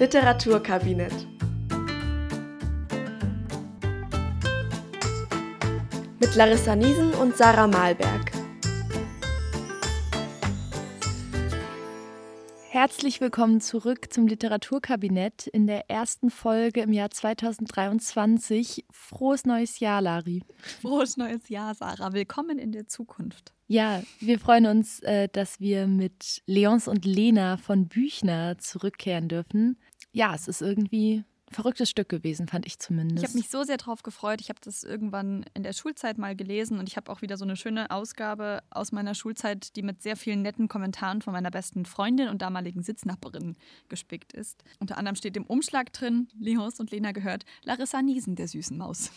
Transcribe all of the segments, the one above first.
Literaturkabinett. Mit Larissa Niesen und Sarah Malberg. Herzlich willkommen zurück zum Literaturkabinett in der ersten Folge im Jahr 2023. Frohes neues Jahr, Lari. Frohes neues Jahr, Sarah. Willkommen in der Zukunft. Ja, wir freuen uns, äh, dass wir mit Leons und Lena von Büchner zurückkehren dürfen. Ja, es ist irgendwie verrücktes Stück gewesen, fand ich zumindest. Ich habe mich so sehr drauf gefreut. Ich habe das irgendwann in der Schulzeit mal gelesen und ich habe auch wieder so eine schöne Ausgabe aus meiner Schulzeit, die mit sehr vielen netten Kommentaren von meiner besten Freundin und damaligen Sitznachbarin gespickt ist. Unter anderem steht im Umschlag drin, Leons und Lena gehört, Larissa Niesen der süßen Maus.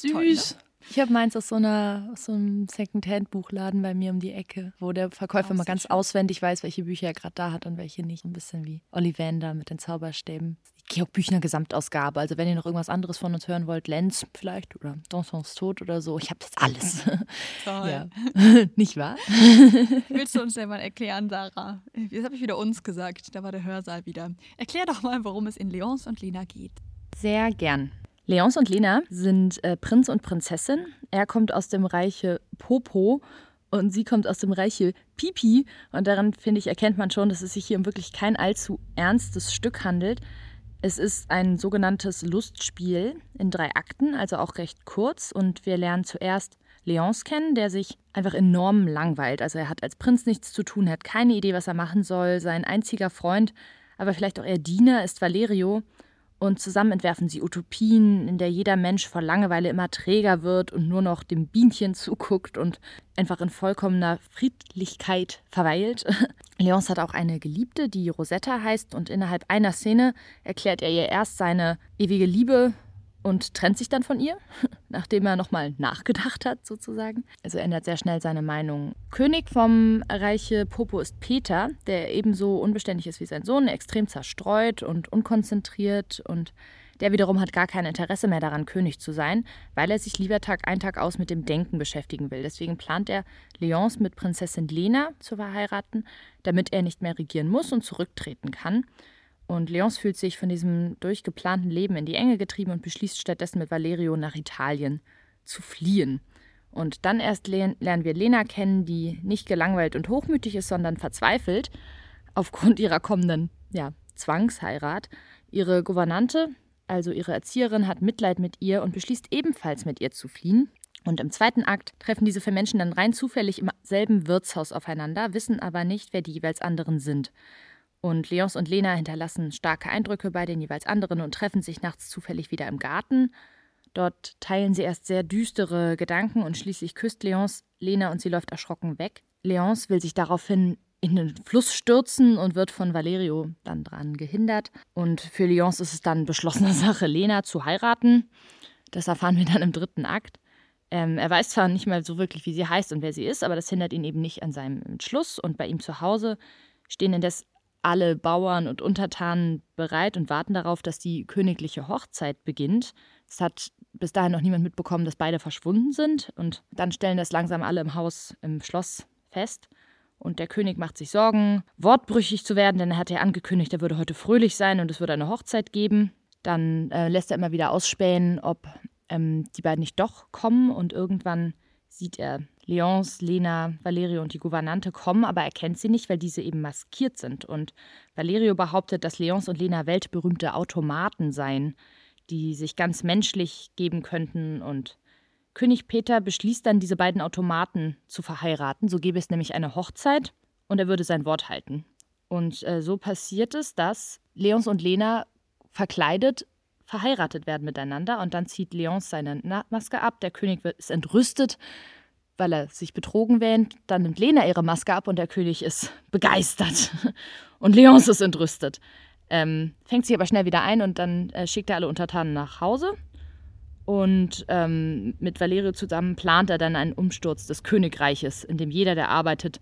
Süß. Toll, ne? Ich habe meins aus so, einer, aus so einem Second-Hand-Buchladen bei mir um die Ecke, wo der Verkäufer oh, mal ganz schön. auswendig weiß, welche Bücher er gerade da hat und welche nicht. Ein bisschen wie Ollivander mit den Zauberstäben. Die Georg Büchner Gesamtausgabe. Also wenn ihr noch irgendwas anderes von uns hören wollt, Lenz vielleicht oder Dansons Tod oder so. Ich habe das alles. Toll. Ja. nicht wahr? Willst du uns denn mal erklären, Sarah? Jetzt habe ich wieder uns gesagt. Da war der Hörsaal wieder. Erklär doch mal, worum es in Leons und Lena geht. Sehr gern. Leons und Lena sind äh, Prinz und Prinzessin. Er kommt aus dem Reiche Popo und sie kommt aus dem Reiche Pipi. Und daran, finde ich, erkennt man schon, dass es sich hier um wirklich kein allzu ernstes Stück handelt. Es ist ein sogenanntes Lustspiel in drei Akten, also auch recht kurz. Und wir lernen zuerst Leons kennen, der sich einfach enorm langweilt. Also er hat als Prinz nichts zu tun, hat keine Idee, was er machen soll. Sein einziger Freund, aber vielleicht auch eher Diener, ist Valerio. Und zusammen entwerfen sie Utopien, in der jeder Mensch vor Langeweile immer träger wird und nur noch dem Bienchen zuguckt und einfach in vollkommener Friedlichkeit verweilt. Leonce hat auch eine Geliebte, die Rosetta heißt, und innerhalb einer Szene erklärt er ihr erst seine ewige Liebe und trennt sich dann von ihr, nachdem er nochmal nachgedacht hat, sozusagen. Also ändert sehr schnell seine Meinung. König vom Reiche Popo ist Peter, der ebenso unbeständig ist wie sein Sohn, extrem zerstreut und unkonzentriert und der wiederum hat gar kein Interesse mehr daran, König zu sein, weil er sich lieber Tag ein, Tag aus mit dem Denken beschäftigen will. Deswegen plant er, Leonce mit Prinzessin Lena zu verheiraten, damit er nicht mehr regieren muss und zurücktreten kann. Und Leonce fühlt sich von diesem durchgeplanten Leben in die Enge getrieben und beschließt stattdessen mit Valerio nach Italien zu fliehen. Und dann erst lernen wir Lena kennen, die nicht gelangweilt und hochmütig ist, sondern verzweifelt aufgrund ihrer kommenden ja, Zwangsheirat. Ihre Gouvernante, also ihre Erzieherin, hat Mitleid mit ihr und beschließt ebenfalls mit ihr zu fliehen. Und im zweiten Akt treffen diese vier Menschen dann rein zufällig im selben Wirtshaus aufeinander, wissen aber nicht, wer die jeweils anderen sind. Und Leons und Lena hinterlassen starke Eindrücke bei den jeweils anderen und treffen sich nachts zufällig wieder im Garten. Dort teilen sie erst sehr düstere Gedanken und schließlich küsst Leons Lena und sie läuft erschrocken weg. Leons will sich daraufhin in den Fluss stürzen und wird von Valerio dann dran gehindert. Und für Leons ist es dann beschlossene Sache, Lena zu heiraten. Das erfahren wir dann im dritten Akt. Ähm, er weiß zwar nicht mehr so wirklich, wie sie heißt und wer sie ist, aber das hindert ihn eben nicht an seinem Entschluss. Und bei ihm zu Hause stehen indes alle Bauern und Untertanen bereit und warten darauf, dass die königliche Hochzeit beginnt. Es hat bis dahin noch niemand mitbekommen, dass beide verschwunden sind. Und dann stellen das langsam alle im Haus, im Schloss fest. Und der König macht sich Sorgen, wortbrüchig zu werden, denn er hat ja angekündigt, er würde heute fröhlich sein und es würde eine Hochzeit geben. Dann äh, lässt er immer wieder ausspähen, ob ähm, die beiden nicht doch kommen. Und irgendwann sieht er Leonce, Lena, Valerio und die Gouvernante kommen, aber er kennt sie nicht, weil diese eben maskiert sind. Und Valerio behauptet, dass Leonce und Lena weltberühmte Automaten seien, die sich ganz menschlich geben könnten. Und König Peter beschließt dann, diese beiden Automaten zu verheiraten. So gäbe es nämlich eine Hochzeit und er würde sein Wort halten. Und äh, so passiert es, dass Leonce und Lena verkleidet verheiratet werden miteinander. Und dann zieht Leonce seine Maske ab. Der König ist entrüstet weil er sich betrogen wähnt. Dann nimmt Lena ihre Maske ab und der König ist begeistert. Und Leonce ist entrüstet. Ähm, fängt sich aber schnell wieder ein und dann äh, schickt er alle Untertanen nach Hause. Und ähm, mit Valerio zusammen plant er dann einen Umsturz des Königreiches, in dem jeder, der arbeitet,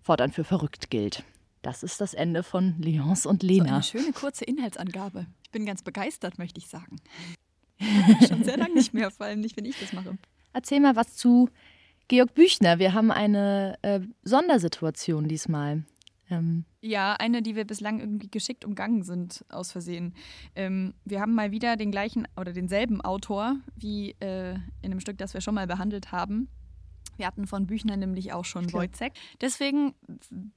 fortan für verrückt gilt. Das ist das Ende von Leonce und Lena. So eine schöne kurze Inhaltsangabe. Ich bin ganz begeistert, möchte ich sagen. Schon sehr lange nicht mehr, vor allem nicht, wenn ich das mache. Erzähl mal was zu Georg Büchner, wir haben eine äh, Sondersituation diesmal. Ähm, Ja, eine, die wir bislang irgendwie geschickt umgangen sind, aus Versehen. Ähm, wir haben mal wieder den gleichen oder denselben Autor wie äh, in einem Stück, das wir schon mal behandelt haben. Wir hatten von Büchner nämlich auch schon. Wojciech. Deswegen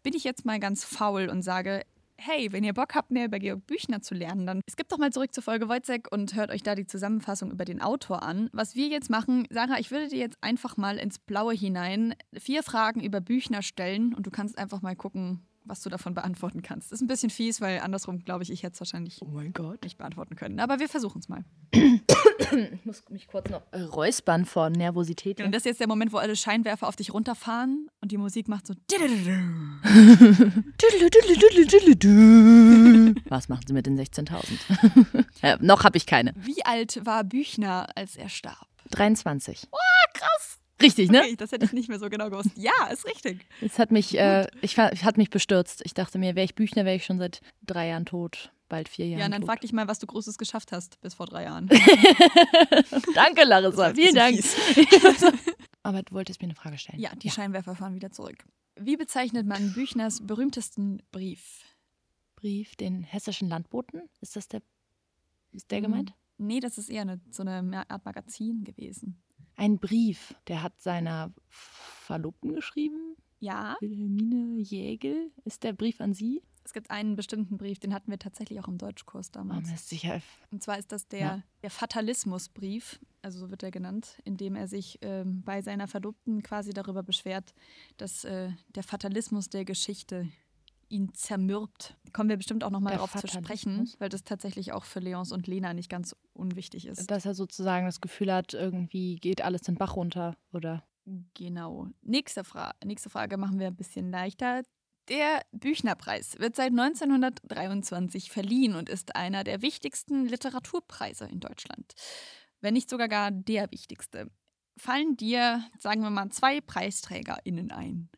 bin ich jetzt mal ganz faul und sage, hey, wenn ihr Bock habt, mehr über Georg Büchner zu lernen, dann skippt doch mal zurück zur Folge Wojciech und hört euch da die Zusammenfassung über den Autor an. Was wir jetzt machen, Sarah, ich würde dir jetzt einfach mal ins Blaue hinein vier Fragen über Büchner stellen und du kannst einfach mal gucken, was du davon beantworten kannst. Ist ein bisschen fies, weil andersrum glaube ich, ich hätte es wahrscheinlich mein Gott. nicht beantworten können. Aber wir versuchen es mal. Ich muss mich kurz noch räuspern vor Nervosität. Und das ist jetzt der Moment, wo alle Scheinwerfer auf dich runterfahren und die Musik macht so. Was machen Sie mit den 16.000? äh, noch habe ich keine. Wie alt war Büchner, als er starb? 23. Krass. Richtig, ne? Okay, das hätte ich nicht mehr so genau gewusst. Ja, ist richtig. Es hat mich, äh, ich, fa- hat mich bestürzt. Ich dachte mir, wäre ich Büchner, wäre ich schon seit drei Jahren tot. Bald vier Jahren Ja, und dann tot. frag dich mal, was du Großes geschafft hast bis vor drei Jahren. Danke, Larissa. Vielen Dank. Aber du wolltest mir eine Frage stellen. Ja, die Scheinwerfer fahren wieder zurück. Wie bezeichnet man Büchners berühmtesten Brief? Brief, den hessischen Landboten. Ist das der, ist der Mhm. gemeint? Nee, das ist eher eine, so eine Art Magazin gewesen. Ein Brief, der hat seiner Verlobten geschrieben. Ja, Wilhelmine Jägel. Ist der Brief an sie? es gibt einen bestimmten Brief, den hatten wir tatsächlich auch im Deutschkurs Oh, damals. mir ist sicher. Und zwar ist das der, Ja. der Fatalismusbrief, also so wird er genannt, in dem er sich ähm, bei seiner Verlobten quasi darüber beschwert, dass äh, der Fatalismus der Geschichte ihn zermürbt. Kommen wir bestimmt auch nochmal darauf zu sprechen, Fatalismus? weil das tatsächlich auch für Leons und Lena nicht ganz unwichtig ist. Dass er sozusagen das Gefühl hat, irgendwie geht alles den Bach runter, oder? Genau. Nächste, Fra nächste Frage machen wir ein bisschen leichter. Der Büchnerpreis wird seit 1923 verliehen und ist einer der wichtigsten Literaturpreise in Deutschland. Wenn nicht sogar gar der wichtigste. Fallen dir, sagen wir mal, zwei PreisträgerInnen ein?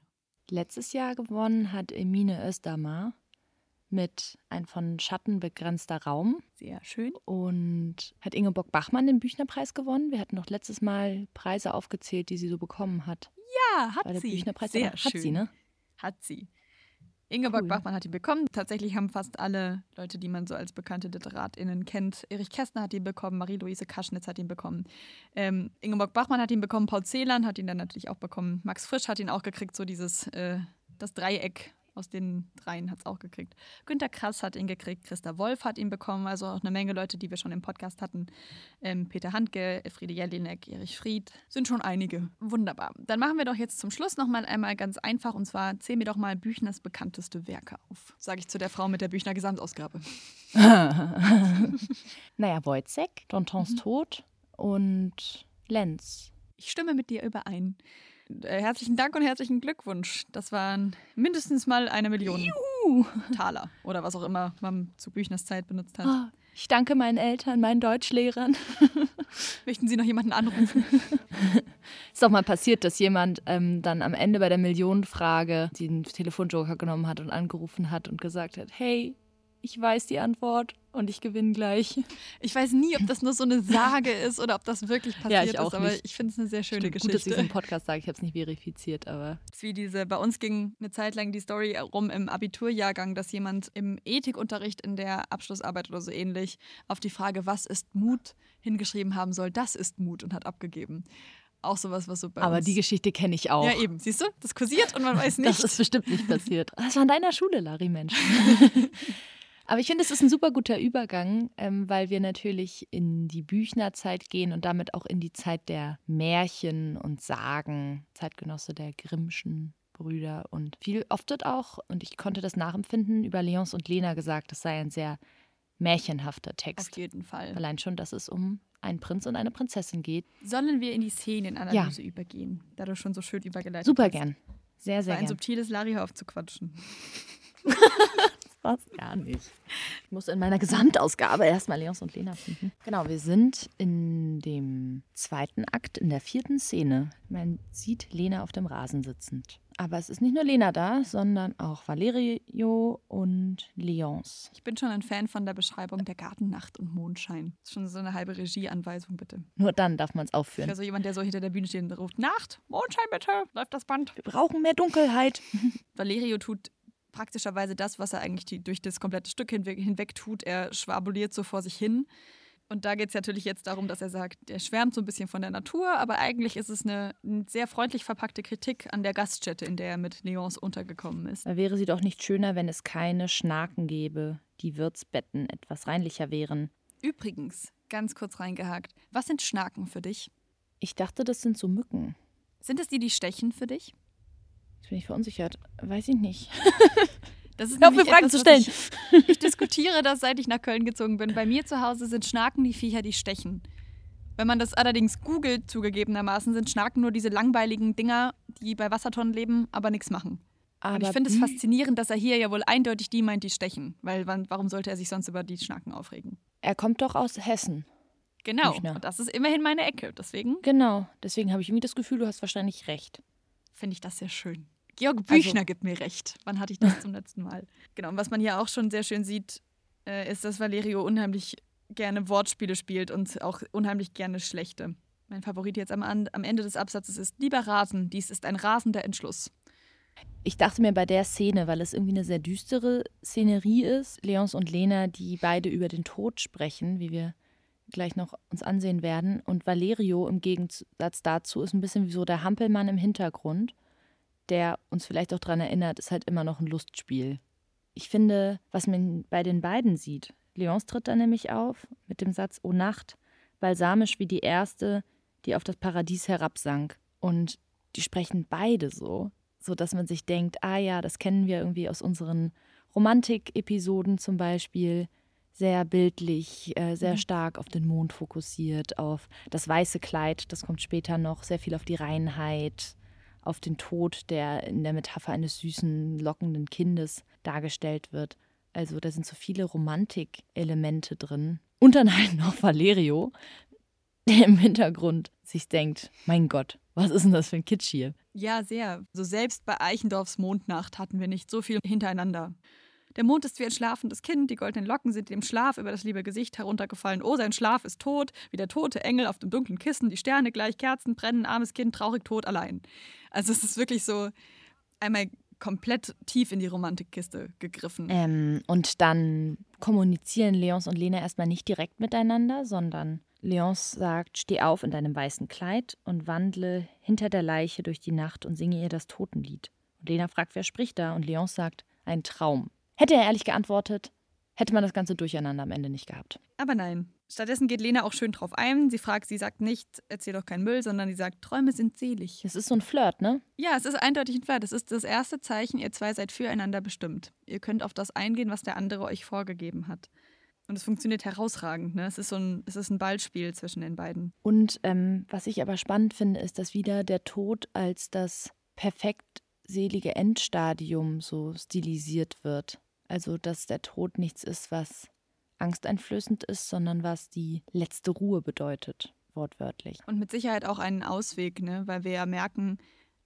Letztes Jahr gewonnen hat Emine Östermar mit Ein von Schatten begrenzter Raum. Sehr schön. Und hat Ingeborg Bachmann den Büchnerpreis gewonnen? Wir hatten noch letztes Mal Preise aufgezählt, die sie so bekommen hat. Ja, hat Bei der sie. Büchnerpreis Sehr hat schön. sie, ne? Hat sie. Ingeborg Cool. Bachmann hat ihn bekommen. Tatsächlich haben fast alle Leute, die man so als bekannte LiteratInnen kennt. Erich Kästner hat ihn bekommen, Marie-Louise Kaschnitz hat ihn bekommen. Ähm, Ingeborg Bachmann hat ihn bekommen, Paul Celan hat ihn dann natürlich auch bekommen. Max Frisch hat ihn auch gekriegt, so dieses, äh, das Dreieck aus den dreien hat es auch gekriegt. Günter Krass hat ihn gekriegt, Christa Wolf hat ihn bekommen, also auch eine Menge Leute, die wir schon im Podcast hatten. Ähm, Peter Handke, Elfriede Jelinek, Erich Fried, sind schon einige. Wunderbar. Dann machen wir doch jetzt zum Schluss nochmal einmal ganz einfach und zwar zähl mir doch mal Büchners bekannteste Werke auf. Sage ich zu der Frau mit der Büchner Gesamtausgabe. naja, Wojciech, Dontons Tod und Lenz. Ich stimme mit dir überein. Äh, herzlichen Dank und herzlichen Glückwunsch. Das waren mindestens mal eine Million Taler oder was auch immer man zu Büchners Zeit benutzt hat. Ah, Ich danke meinen Eltern, meinen Deutschlehrern. Möchten Sie noch jemanden anrufen? Ist doch mal passiert, dass jemand ähm, dann am Ende bei der Millionenfrage den Telefonjoker genommen hat und angerufen hat und gesagt hat, hey, ich weiß die Antwort und ich gewinne gleich. Ich weiß nie, ob das nur so eine Sage ist oder ob das wirklich passiert ich auch ist, aber nicht. ich finde es eine sehr schöne Stimmt, gut, dass ich Geschichte. es im Podcast sage, ich habe es nicht verifiziert, aber Das ist wie diese, bei uns ging eine Zeit lang die Story rum im Abiturjahrgang, dass jemand im Ethikunterricht in der Abschlussarbeit oder so ähnlich auf die Frage, was ist Mut, hingeschrieben haben soll, das ist Mut und hat abgegeben. Auch sowas, was so bei aber uns. die Geschichte kenne ich auch. Ja, eben. Siehst du? Das kursiert und man weiß nicht. Das ist bestimmt nicht passiert. Das war in deiner Schule, Larry, Mensch. Aber ich finde, es ist ein super guter Übergang, ähm, weil wir natürlich in die Büchnerzeit gehen und damit auch in die Zeit der Märchen und Sagen, Zeitgenosse der Grimmschen Brüder und viel oft wird auch, und ich konnte das nachempfinden, über Leons und Lena gesagt, es sei ein sehr märchenhafter Auf Text. jeden Fall. Allein schon, dass es um einen Prinz und eine Prinzessin geht. Sollen wir in die Szenenanalyse übergehen, da du schon so schön übergeleitet Super hast? gern. Sehr, sehr war ein gern. subtiles Larry, hör Was? Gar nicht. Ich muss in meiner Gesamtausgabe erstmal Leons und Lena finden. Genau, wir sind in dem zweiten Akt, in der vierten Szene. Man sieht Lena auf dem Rasen sitzend. Aber es ist nicht nur Lena da, sondern auch Valerio und Leons. Ich bin schon ein Fan von der Beschreibung der Gartennacht und Mondschein. Das ist schon so eine halbe Regieanweisung, bitte. Nur dann darf man es aufführen. wäre so jemand, der so hinter der Bühne steht und ruft, Nacht, Mondschein bitte, läuft das Band. Wir brauchen mehr Dunkelheit. Valerio tut praktischerweise das, was er eigentlich die, durch das komplette Stück hinweg, hinweg tut. Er schwabuliert so vor sich hin. Und da geht es natürlich jetzt darum, dass er sagt, er schwärmt so ein bisschen von der Natur, aber eigentlich ist es eine, eine sehr freundlich verpackte Kritik an der Gaststätte, in der er mit Leons untergekommen ist. Da wäre sie doch nicht schöner, wenn es keine Schnaken gäbe, die Wirtsbetten etwas reinlicher wären. Übrigens, ganz kurz reingehakt, was sind Schnaken für dich? Ich dachte, das sind so Mücken. Sind es die, die stechen für dich? Jetzt bin ich verunsichert. Weiß ich nicht. Das ist Hör mir Fragen etwas, zu stellen. Ich, ich diskutiere das, seit ich nach Köln gezogen bin. Bei mir zu Hause sind Schnaken die Viecher, die stechen. Wenn man das allerdings googelt, zugegebenermaßen, sind Schnaken nur diese langweiligen Dinger, die bei Wassertonnen leben, aber nichts machen. Aber Und ich finde es faszinierend, dass er hier ja wohl eindeutig die meint, die stechen. Weil wann, warum sollte er sich sonst über die Schnaken aufregen? Er kommt doch aus Hessen. Genau. Und das ist immerhin meine Ecke. Deswegen Genau. Deswegen habe ich irgendwie das Gefühl, du hast wahrscheinlich recht. finde ich das sehr schön. Georg Also Büchner gibt mir recht. Wann hatte ich das zum letzten Mal? Genau, und was man hier auch schon sehr schön sieht, äh, ist, dass Valerio unheimlich gerne Wortspiele spielt und auch unheimlich gerne schlechte. Mein Favorit jetzt am, am Ende des Absatzes ist Lieber Rasen, dies ist ein rasender Entschluss. Ich dachte mir bei der Szene, weil es irgendwie eine sehr düstere Szenerie ist, Leons und Lena, die beide über den Tod sprechen, wie wir gleich noch uns ansehen werden. Und Valerio im Gegensatz dazu ist ein bisschen wie so der Hampelmann im Hintergrund, der uns vielleicht auch daran erinnert, ist halt immer noch ein Lustspiel. Ich finde, was man bei den beiden sieht, Leons tritt da nämlich auf mit dem Satz O Nacht, balsamisch wie die erste, die auf das Paradies herabsank. Und die sprechen beide so, so dass man sich denkt, ah ja, das kennen wir irgendwie aus unseren Romantik-Episoden zum Beispiel. Sehr bildlich, äh, sehr Mhm. stark auf den Mond fokussiert, auf das weiße Kleid, das kommt später noch, sehr viel auf die Reinheit, auf den Tod, der in der Metapher eines süßen, lockenden Kindes dargestellt wird. Also da sind so viele Romantik-Elemente drin. Und dann halt noch Valerio, der im Hintergrund sich denkt, mein Gott, was ist denn das für ein Kitsch hier? Ja, sehr. So selbst bei Eichendorffs Mondnacht hatten wir nicht so viel hintereinander. Der Mond ist wie ein schlafendes Kind, die goldenen Locken sind dem Schlaf über das liebe Gesicht heruntergefallen. Oh, sein Schlaf ist tot, wie der tote Engel auf dem dunklen Kissen, die Sterne gleich Kerzen brennen, armes Kind, traurig tot allein. Also es ist wirklich so einmal komplett tief in die Romantikkiste gegriffen. Ähm, und dann kommunizieren Leons und Lena erstmal nicht direkt miteinander, sondern Leons sagt, steh auf in deinem weißen Kleid und wandle hinter der Leiche durch die Nacht und singe ihr das Totenlied. Und Lena fragt, wer spricht da? Und Leons sagt, ein Traum. Hätte er ehrlich geantwortet, hätte man das ganze Durcheinander am Ende nicht gehabt. Aber nein. Stattdessen geht Lena auch schön drauf ein. Sie fragt, sie sagt nicht, erzähl doch keinen Müll, sondern sie sagt, Träume sind selig. Es ist so ein Flirt, ne? Ja, es ist eindeutig ein Flirt. Es ist das erste Zeichen, ihr zwei seid füreinander bestimmt. Ihr könnt auf das eingehen, was der andere euch vorgegeben hat. Und es funktioniert herausragend. Ne? Es, ist so ein, es ist ein Ballspiel zwischen den beiden. Und ähm, was ich aber spannend finde, ist, dass wieder der Tod als das perfekt selige Endstadium so stilisiert wird. Also, dass der Tod nichts ist, was angsteinflößend ist, sondern was die letzte Ruhe bedeutet, wortwörtlich. Und mit Sicherheit auch einen Ausweg, ne? weil wir ja merken,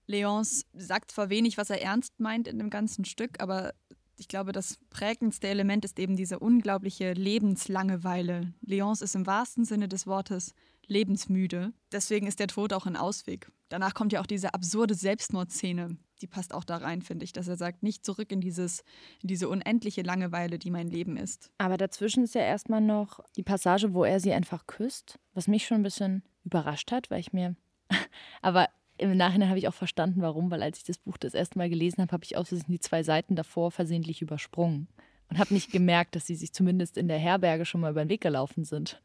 Leons sagt zwar wenig, was er ernst meint in dem ganzen Stück, aber ich glaube, das prägendste Element ist eben diese unglaubliche Lebenslangeweile. Leons ist im wahrsten Sinne des Wortes lebensmüde. Deswegen ist der Tod auch ein Ausweg. Danach kommt ja auch diese absurde Selbstmordszene. Die passt auch da rein, finde ich, dass er sagt, nicht zurück in, dieses, in diese unendliche Langeweile, die mein Leben ist. Aber dazwischen ist ja erstmal noch die Passage, wo er sie einfach küsst, was mich schon ein bisschen überrascht hat, weil ich mir. Aber im Nachhinein habe ich auch verstanden, warum, weil als ich das Buch das erste Mal gelesen habe, habe ich aus die zwei Seiten davor versehentlich übersprungen und habe nicht gemerkt, dass sie sich zumindest in der Herberge schon mal über den Weg gelaufen sind.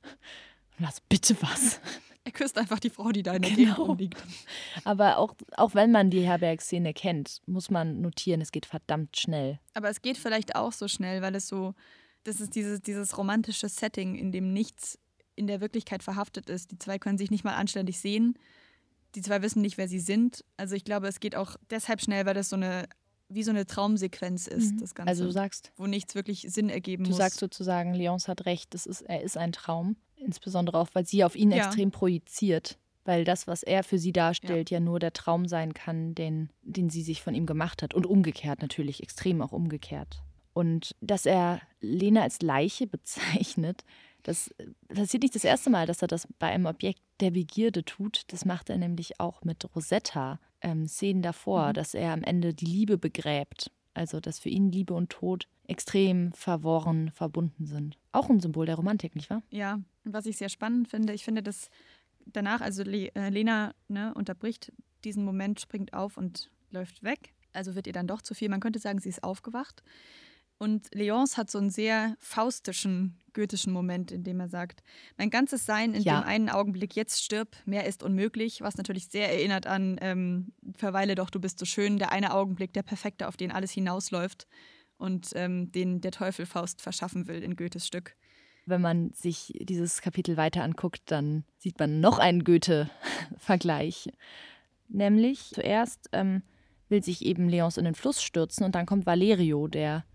Und was, bitte was? Er küsst einfach die Frau, die da in der Genau. Gegend rumliegt. Aber auch, auch wenn man die Herbergszene kennt, muss man notieren, es geht verdammt schnell. Aber es geht vielleicht auch so schnell, weil es so, das ist dieses, dieses romantische Setting, in dem nichts in der Wirklichkeit verhaftet ist. Die zwei können sich nicht mal anständig sehen. Die zwei wissen nicht, wer sie sind. Also ich glaube, es geht auch deshalb schnell, weil das so eine, wie so eine Traumsequenz ist, Mhm. das Ganze. Also du sagst, wo nichts wirklich Sinn ergeben du muss. sagst sozusagen, Leons hat recht, das ist, er ist ein Traum. Insbesondere auch, weil sie auf ihn Ja. extrem projiziert. Weil das, was er für sie darstellt, ja, nur der Traum sein kann, den, den sie sich von ihm gemacht hat. Und umgekehrt natürlich, extrem auch umgekehrt. Und dass er Lena als Leiche bezeichnet, das passiert nicht das erste Mal, dass er das bei einem Objekt der Begierde tut. Das macht er nämlich auch mit Rosetta ähm, Szenen davor, Mhm. dass er am Ende die Liebe begräbt. Also, dass für ihn Liebe und Tod extrem verworren verbunden sind. Auch ein Symbol der Romantik, nicht wahr? Ja, was ich sehr spannend finde, ich finde, dass danach, also Le äh, Lena ne, unterbricht diesen Moment, springt auf und läuft weg. Also wird ihr dann doch zu viel. Man könnte sagen, sie ist aufgewacht. Und Leonce hat so einen sehr faustischen, goethischen Moment, in dem er sagt, mein ganzes Sein in Ja. dem einen Augenblick, jetzt stirb, mehr ist unmöglich, was natürlich sehr erinnert an ähm, Verweile doch, du bist so schön, der eine Augenblick, der perfekte, auf den alles hinausläuft und ähm, den der Teufel Faust verschaffen will in Goethes Stück. Wenn man sich dieses Kapitel weiter anguckt, dann sieht man noch einen Goethe-Vergleich. Nämlich zuerst ähm, will sich eben Leonce in den Fluss stürzen und dann kommt Valerio, der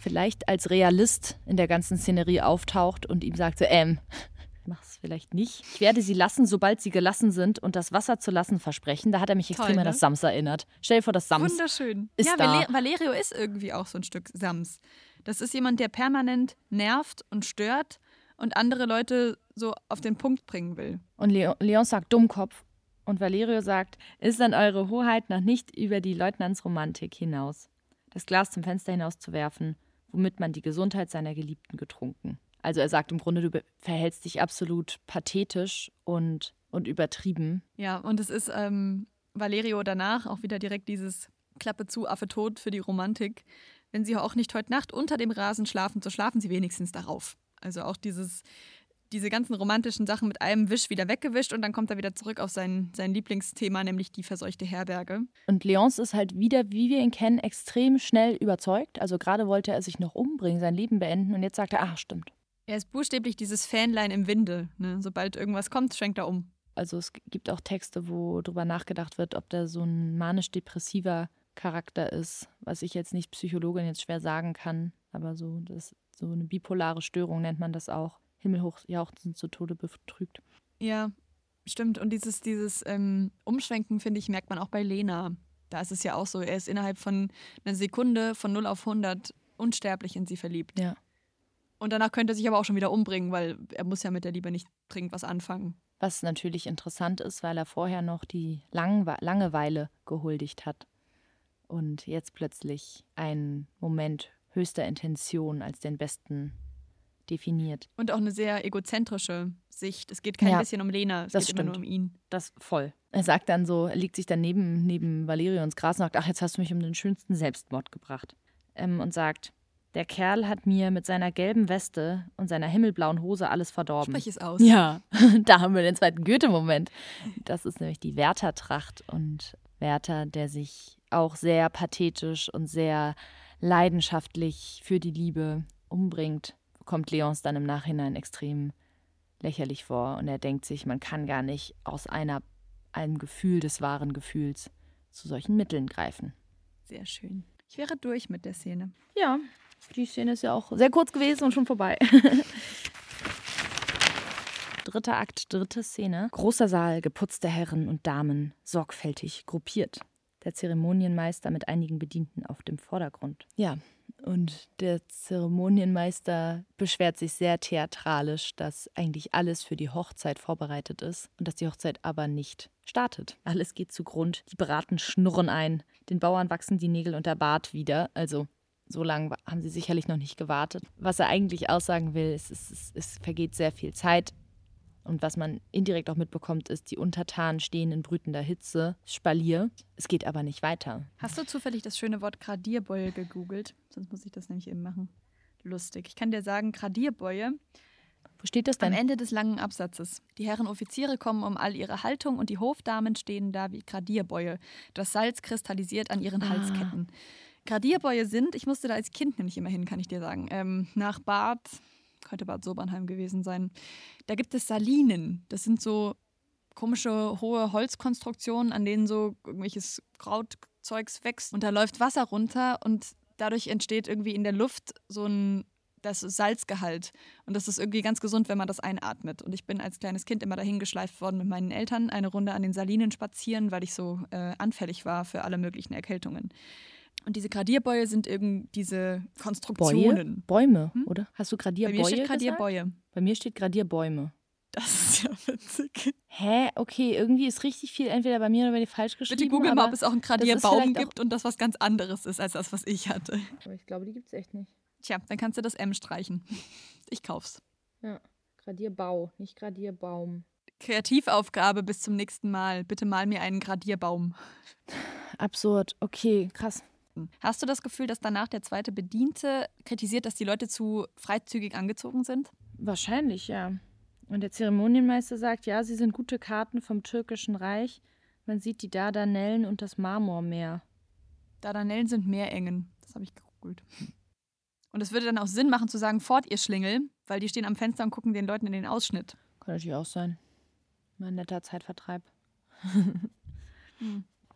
vielleicht als Realist in der ganzen Szenerie auftaucht und ihm sagt so, ähm, mach's vielleicht nicht. Ich werde sie lassen, sobald sie gelassen sind und das Wasser zu lassen versprechen. Da hat er mich extrem Toll, an ne? das Sams erinnert. Stell dir vor, das Sams. Wunderschön. ist ja, da. Vale- Valerio ist irgendwie auch so ein Stück Sams. Das ist jemand, der permanent nervt und stört und andere Leute so auf den Punkt bringen will. Und Leon, Leon sagt Dummkopf. Und Valerio sagt, ist an eure Hoheit noch nicht über die Leutnantsromantik hinaus, das Glas zum Fenster hinaus zu werfen, womit man die Gesundheit seiner Geliebten getrunken. Also er sagt im Grunde, du verhältst dich absolut pathetisch und, und übertrieben. Ja, und es ist ähm, Valerio danach auch wieder direkt dieses Klappe zu, Affe tot für die Romantik. Wenn Sie auch nicht heute Nacht unter dem Rasen schlafen, so schlafen Sie wenigstens darauf. Also auch dieses, diese ganzen romantischen Sachen mit einem Wisch wieder weggewischt und dann kommt er wieder zurück auf sein, sein Lieblingsthema, nämlich die verseuchte Herberge. Und Leonce ist halt wieder, wie wir ihn kennen, extrem schnell überzeugt. Also gerade wollte er sich noch umbringen, sein Leben beenden und jetzt sagt er, ach stimmt. Er ist buchstäblich dieses Fähnlein im Winde. Ne? Sobald irgendwas kommt, schwenkt er um. Also es gibt auch Texte, wo drüber nachgedacht wird, ob da so ein manisch-depressiver Charakter ist, was ich jetzt nicht Psychologin jetzt schwer sagen kann, aber so das so eine bipolare Störung nennt man das auch. Himmelhoch jauchzend zu Tode betrügt. Ja, stimmt. Und dieses, dieses ähm, Umschwenken, finde ich, merkt man auch bei Lena. Da ist es ja auch so, er ist innerhalb von einer Sekunde von 0 auf 100 unsterblich in sie verliebt. Ja. Und danach könnte er sich aber auch schon wieder umbringen, weil er muss ja mit der Liebe nicht dringend was anfangen. Was natürlich interessant ist, weil er vorher noch die Langwe Langeweile gehuldigt hat und jetzt plötzlich einen Moment höchster Intention als den besten definiert. Und auch eine sehr egozentrische Sicht. Es geht kein Ja, bisschen um Lena, es das geht immer nur stimmt. um ihn. Das voll. Er sagt dann so, er liegt sich dann neben, neben Valerio ins Gras und sagt, ach, jetzt hast du mich um den schönsten Selbstmord gebracht. Ähm, und sagt, der Kerl hat mir mit seiner gelben Weste und seiner himmelblauen Hose alles verdorben. Sprich es aus. Ja, da haben wir den zweiten Goethe-Moment. Das ist nämlich die Werther-Tracht und Werther, der sich auch sehr pathetisch und sehr leidenschaftlich für die Liebe umbringt, kommt Leons dann im Nachhinein extrem lächerlich vor und er denkt sich, man kann gar nicht aus einer, einem Gefühl des wahren Gefühls zu solchen Mitteln greifen. Sehr schön. Ich wäre durch mit der Szene. Ja, die Szene ist ja auch sehr kurz gewesen und schon vorbei. Dritter Akt, dritte Szene. Großer Saal, geputzte Herren und Damen, sorgfältig gruppiert. Der Zeremonienmeister mit einigen Bedienten auf dem Vordergrund. Ja, und der Zeremonienmeister beschwert sich sehr theatralisch, dass eigentlich alles für die Hochzeit vorbereitet ist und dass die Hochzeit aber nicht startet. Alles geht zu Grund, die Beraten schnurren ein, den Bauern wachsen die Nägel und der Bart wieder. Also so lange haben sie sicherlich noch nicht gewartet. Was er eigentlich aussagen will, ist, es, es, es vergeht sehr viel Zeit. Und was man indirekt auch mitbekommt, ist, die Untertanen stehen in brütender Hitze, Spalier. Es geht aber nicht weiter. Hast du zufällig das schöne Wort Gradierbeule gegoogelt? Sonst muss ich das nämlich eben machen. Lustig. Ich kann dir sagen, Gradierbeue Wo steht das am denn? Ende des langen Absatzes. Die Herren Offiziere kommen um all ihre Haltung und die Hofdamen stehen da wie Gradierbäue. Das Salz kristallisiert an ihren Ah. Halsketten. Gradierbäue sind, ich musste da als Kind nämlich immer hin, kann ich dir sagen, ähm, nach Bad, könnte Bad Sobernheim gewesen sein. Da gibt es Salinen. Das sind so komische hohe Holzkonstruktionen, an denen so irgendwelches Krautzeugs wächst und da läuft Wasser runter und dadurch entsteht irgendwie in der Luft so ein das Salzgehalt und das ist irgendwie ganz gesund, wenn man das einatmet. Und ich bin als kleines Kind immer dahin geschleift worden mit meinen Eltern, eine Runde an den Salinen spazieren, weil ich so äh, anfällig war für alle möglichen Erkältungen. Und diese Gradierbäue sind eben diese Konstruktionen. Bäume, Hm? Oder? Hast du Bei Gradierbäume mir steht gesagt? Gradierbäue. Bei mir steht Gradierbäume. Das ist ja witzig. Hä? Okay, irgendwie ist richtig viel entweder bei mir oder bei dir falsch geschrieben. Bitte googeln mal, ob es auch einen Gradierbaum gibt und das was ganz anderes ist als das, was ich hatte. Aber ich glaube, die gibt es echt nicht. Tja, dann kannst du das M streichen. Ich kauf's. Ja. Gradierbau, nicht Gradierbaum. Kreativaufgabe bis zum nächsten Mal. Bitte mal mir einen Gradierbaum. Absurd. Okay, krass. Hast du das Gefühl, dass danach der zweite Bediente kritisiert, dass die Leute zu freizügig angezogen sind? Wahrscheinlich, ja. Und der Zeremonienmeister sagt, ja, sie sind gute Karten vom türkischen Reich. Man sieht die Dardanellen und das Marmormeer. Dardanellen sind Meerengen. Das habe ich gegoogelt. Und es würde dann auch Sinn machen zu sagen, fort ihr Schlingel, weil die stehen am Fenster und gucken den Leuten in den Ausschnitt. Kann natürlich auch sein. Mal ein netter Zeitvertreib.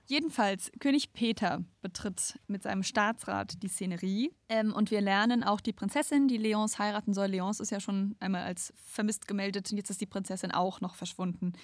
Jedenfalls, König Peter betritt mit seinem Staatsrat die Szenerie. Ähm, und wir lernen auch die Prinzessin, die Leons heiraten soll. Leons ist ja schon einmal als vermisst gemeldet und jetzt ist die Prinzessin auch noch verschwunden.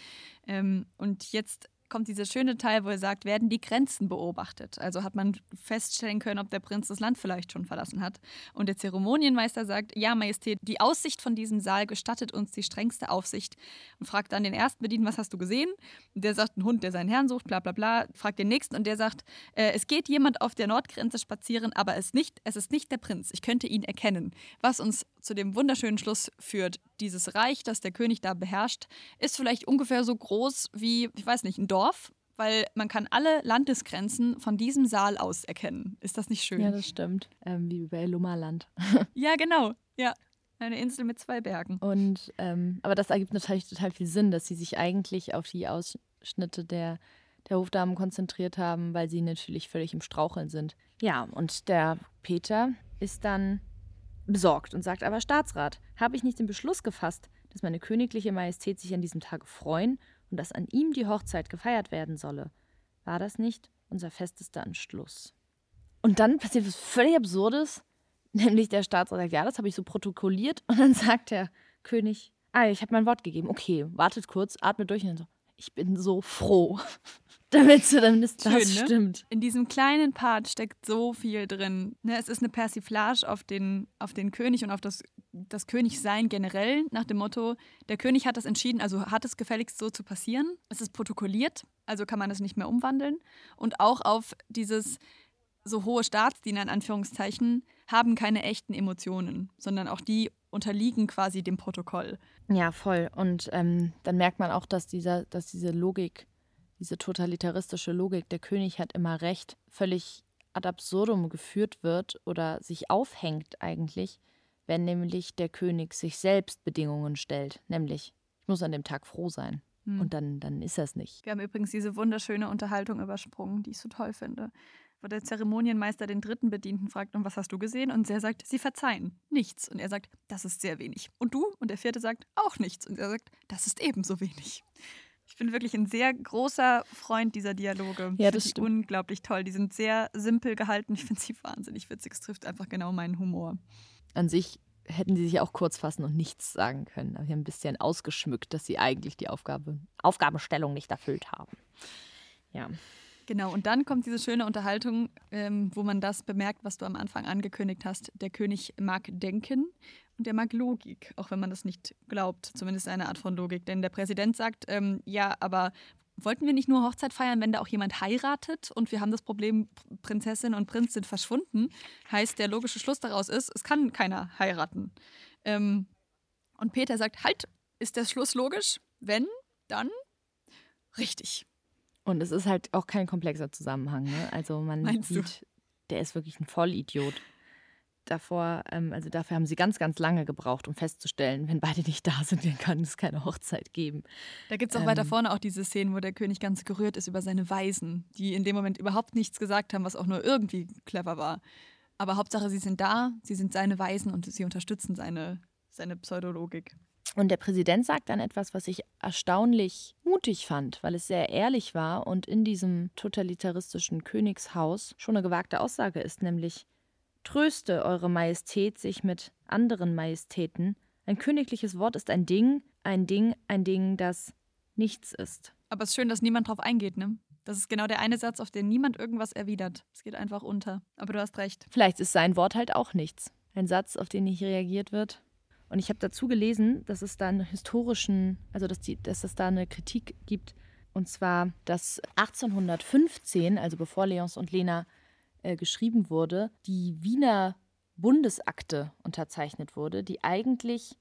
Ähm, und jetzt kommt dieser schöne Teil, wo er sagt, werden die Grenzen beobachtet. Also hat man feststellen können, ob der Prinz das Land vielleicht schon verlassen hat. Und der Zeremonienmeister sagt, ja, Majestät, die Aussicht von diesem Saal gestattet uns die strengste Aufsicht. Und fragt dann den ersten Bedienten, was hast du gesehen? Und der sagt, ein Hund, der seinen Herrn sucht, bla bla bla. Fragt den nächsten und der sagt, äh, es geht jemand auf der Nordgrenze spazieren, aber es, nicht, es ist nicht der Prinz. Ich könnte ihn erkennen. Was uns zu dem wunderschönen Schluss führt, dieses Reich, das der König da beherrscht, ist vielleicht ungefähr so groß wie, ich weiß nicht, ein Dorf, weil man kann alle Landesgrenzen von diesem Saal aus erkennen. Ist das nicht schön? Ja, das stimmt. Ähm, wie bei Lummerland. ja genau. Ja. Eine Insel mit zwei Bergen. Und, ähm, aber das ergibt natürlich total viel Sinn, dass sie sich eigentlich auf die Ausschnitte der, der Hofdamen konzentriert haben, weil sie natürlich völlig im Straucheln sind. Ja, und der Peter ist dann besorgt und sagt aber Staatsrat, habe ich nicht den Beschluss gefasst, dass meine königliche Majestät sich an diesem Tage freuen und dass an ihm die Hochzeit gefeiert werden solle? War das nicht unser festester Entschluss? Und dann passiert was völlig Absurdes, nämlich der Staatsrat sagt, ja, das habe ich so protokolliert und dann sagt der König, ah, ich habe mein Wort gegeben. Okay, wartet kurz, atmet durch und dann so, ich bin so froh, damit zumindest das Schön, ne? stimmt. In diesem kleinen Part steckt so viel drin. Ne, es ist eine Persiflage auf den, auf den König und auf das, das Königsein generell, nach dem Motto, der König hat das entschieden, also hat es gefälligst so zu passieren. Es ist protokolliert, also kann man es nicht mehr umwandeln. Und auch auf dieses so hohe Staatsdiener in Anführungszeichen haben keine echten Emotionen, sondern auch die unterliegen quasi dem Protokoll. Ja, voll. Und ähm, dann merkt man auch, dass, dieser, dass diese Logik, diese totalitaristische Logik, der König hat immer recht, völlig ad absurdum geführt wird oder sich aufhängt eigentlich, wenn nämlich der König sich selbst Bedingungen stellt. Nämlich, ich muss an dem Tag froh sein. Hm. Und dann, dann ist das nicht. Wir haben übrigens diese wunderschöne Unterhaltung übersprungen, die ich so toll finde. Wo der Zeremonienmeister den dritten Bedienten fragt, und was hast du gesehen? Und der sagt, sie verzeihen, nichts. Und er sagt, das ist sehr wenig. Und du? Und der vierte sagt, auch nichts. Und er sagt, das ist ebenso wenig. Ich bin wirklich ein sehr großer Freund dieser Dialoge. Ja, ich das stimmt. unglaublich toll. Die sind sehr simpel gehalten. Ich finde sie wahnsinnig witzig. Es trifft einfach genau meinen Humor. An sich hätten sie sich auch kurz fassen und nichts sagen können. Aber sie haben ein bisschen ausgeschmückt, dass sie eigentlich die Aufgabe, Aufgabenstellung nicht erfüllt haben. Ja. Genau, und dann kommt diese schöne Unterhaltung, ähm, wo man das bemerkt, was du am Anfang angekündigt hast. Der König mag denken und der mag Logik, auch wenn man das nicht glaubt, zumindest eine Art von Logik. Denn der Präsident sagt, ähm, ja, aber wollten wir nicht nur Hochzeit feiern, wenn da auch jemand heiratet und wir haben das Problem, Prinzessin und Prinz sind verschwunden? Heißt, der logische Schluss daraus ist, es kann keiner heiraten. Ähm, und Peter sagt, halt, ist der Schluss logisch? Wenn, dann richtig. Und es ist halt auch kein komplexer Zusammenhang. Ne? Also man Meinst du? sieht, der ist wirklich ein Vollidiot. Davor, ähm, also dafür haben sie ganz, ganz lange gebraucht, um festzustellen, wenn beide nicht da sind, dann kann es keine Hochzeit geben. Da gibt es auch weiter Ähm. vorne auch diese Szenen, wo der König ganz gerührt ist über seine Weisen, die in dem Moment überhaupt nichts gesagt haben, was auch nur irgendwie clever war. Aber Hauptsache, sie sind da, sie sind seine Weisen und sie unterstützen seine, seine Pseudologik. Und der Präsident sagt dann etwas, was ich erstaunlich mutig fand, weil es sehr ehrlich war und in diesem totalitaristischen Königshaus schon eine gewagte Aussage ist, nämlich Tröste Eure Majestät sich mit anderen Majestäten. Ein königliches Wort ist ein Ding, ein Ding, ein Ding, das nichts ist. Aber es ist schön, dass niemand drauf eingeht, ne? Das ist genau der eine Satz, auf den niemand irgendwas erwidert. Es geht einfach unter. Aber du hast recht. Vielleicht ist sein Wort halt auch nichts. Ein Satz, auf den nicht reagiert wird. Und ich habe dazu gelesen, dass es da einen historischen, also dass, die, dass es da eine Kritik gibt. Und zwar, dass 1815, also bevor Leons und Lena äh, geschrieben wurde, die Wiener Bundesakte unterzeichnet wurde, die eigentlich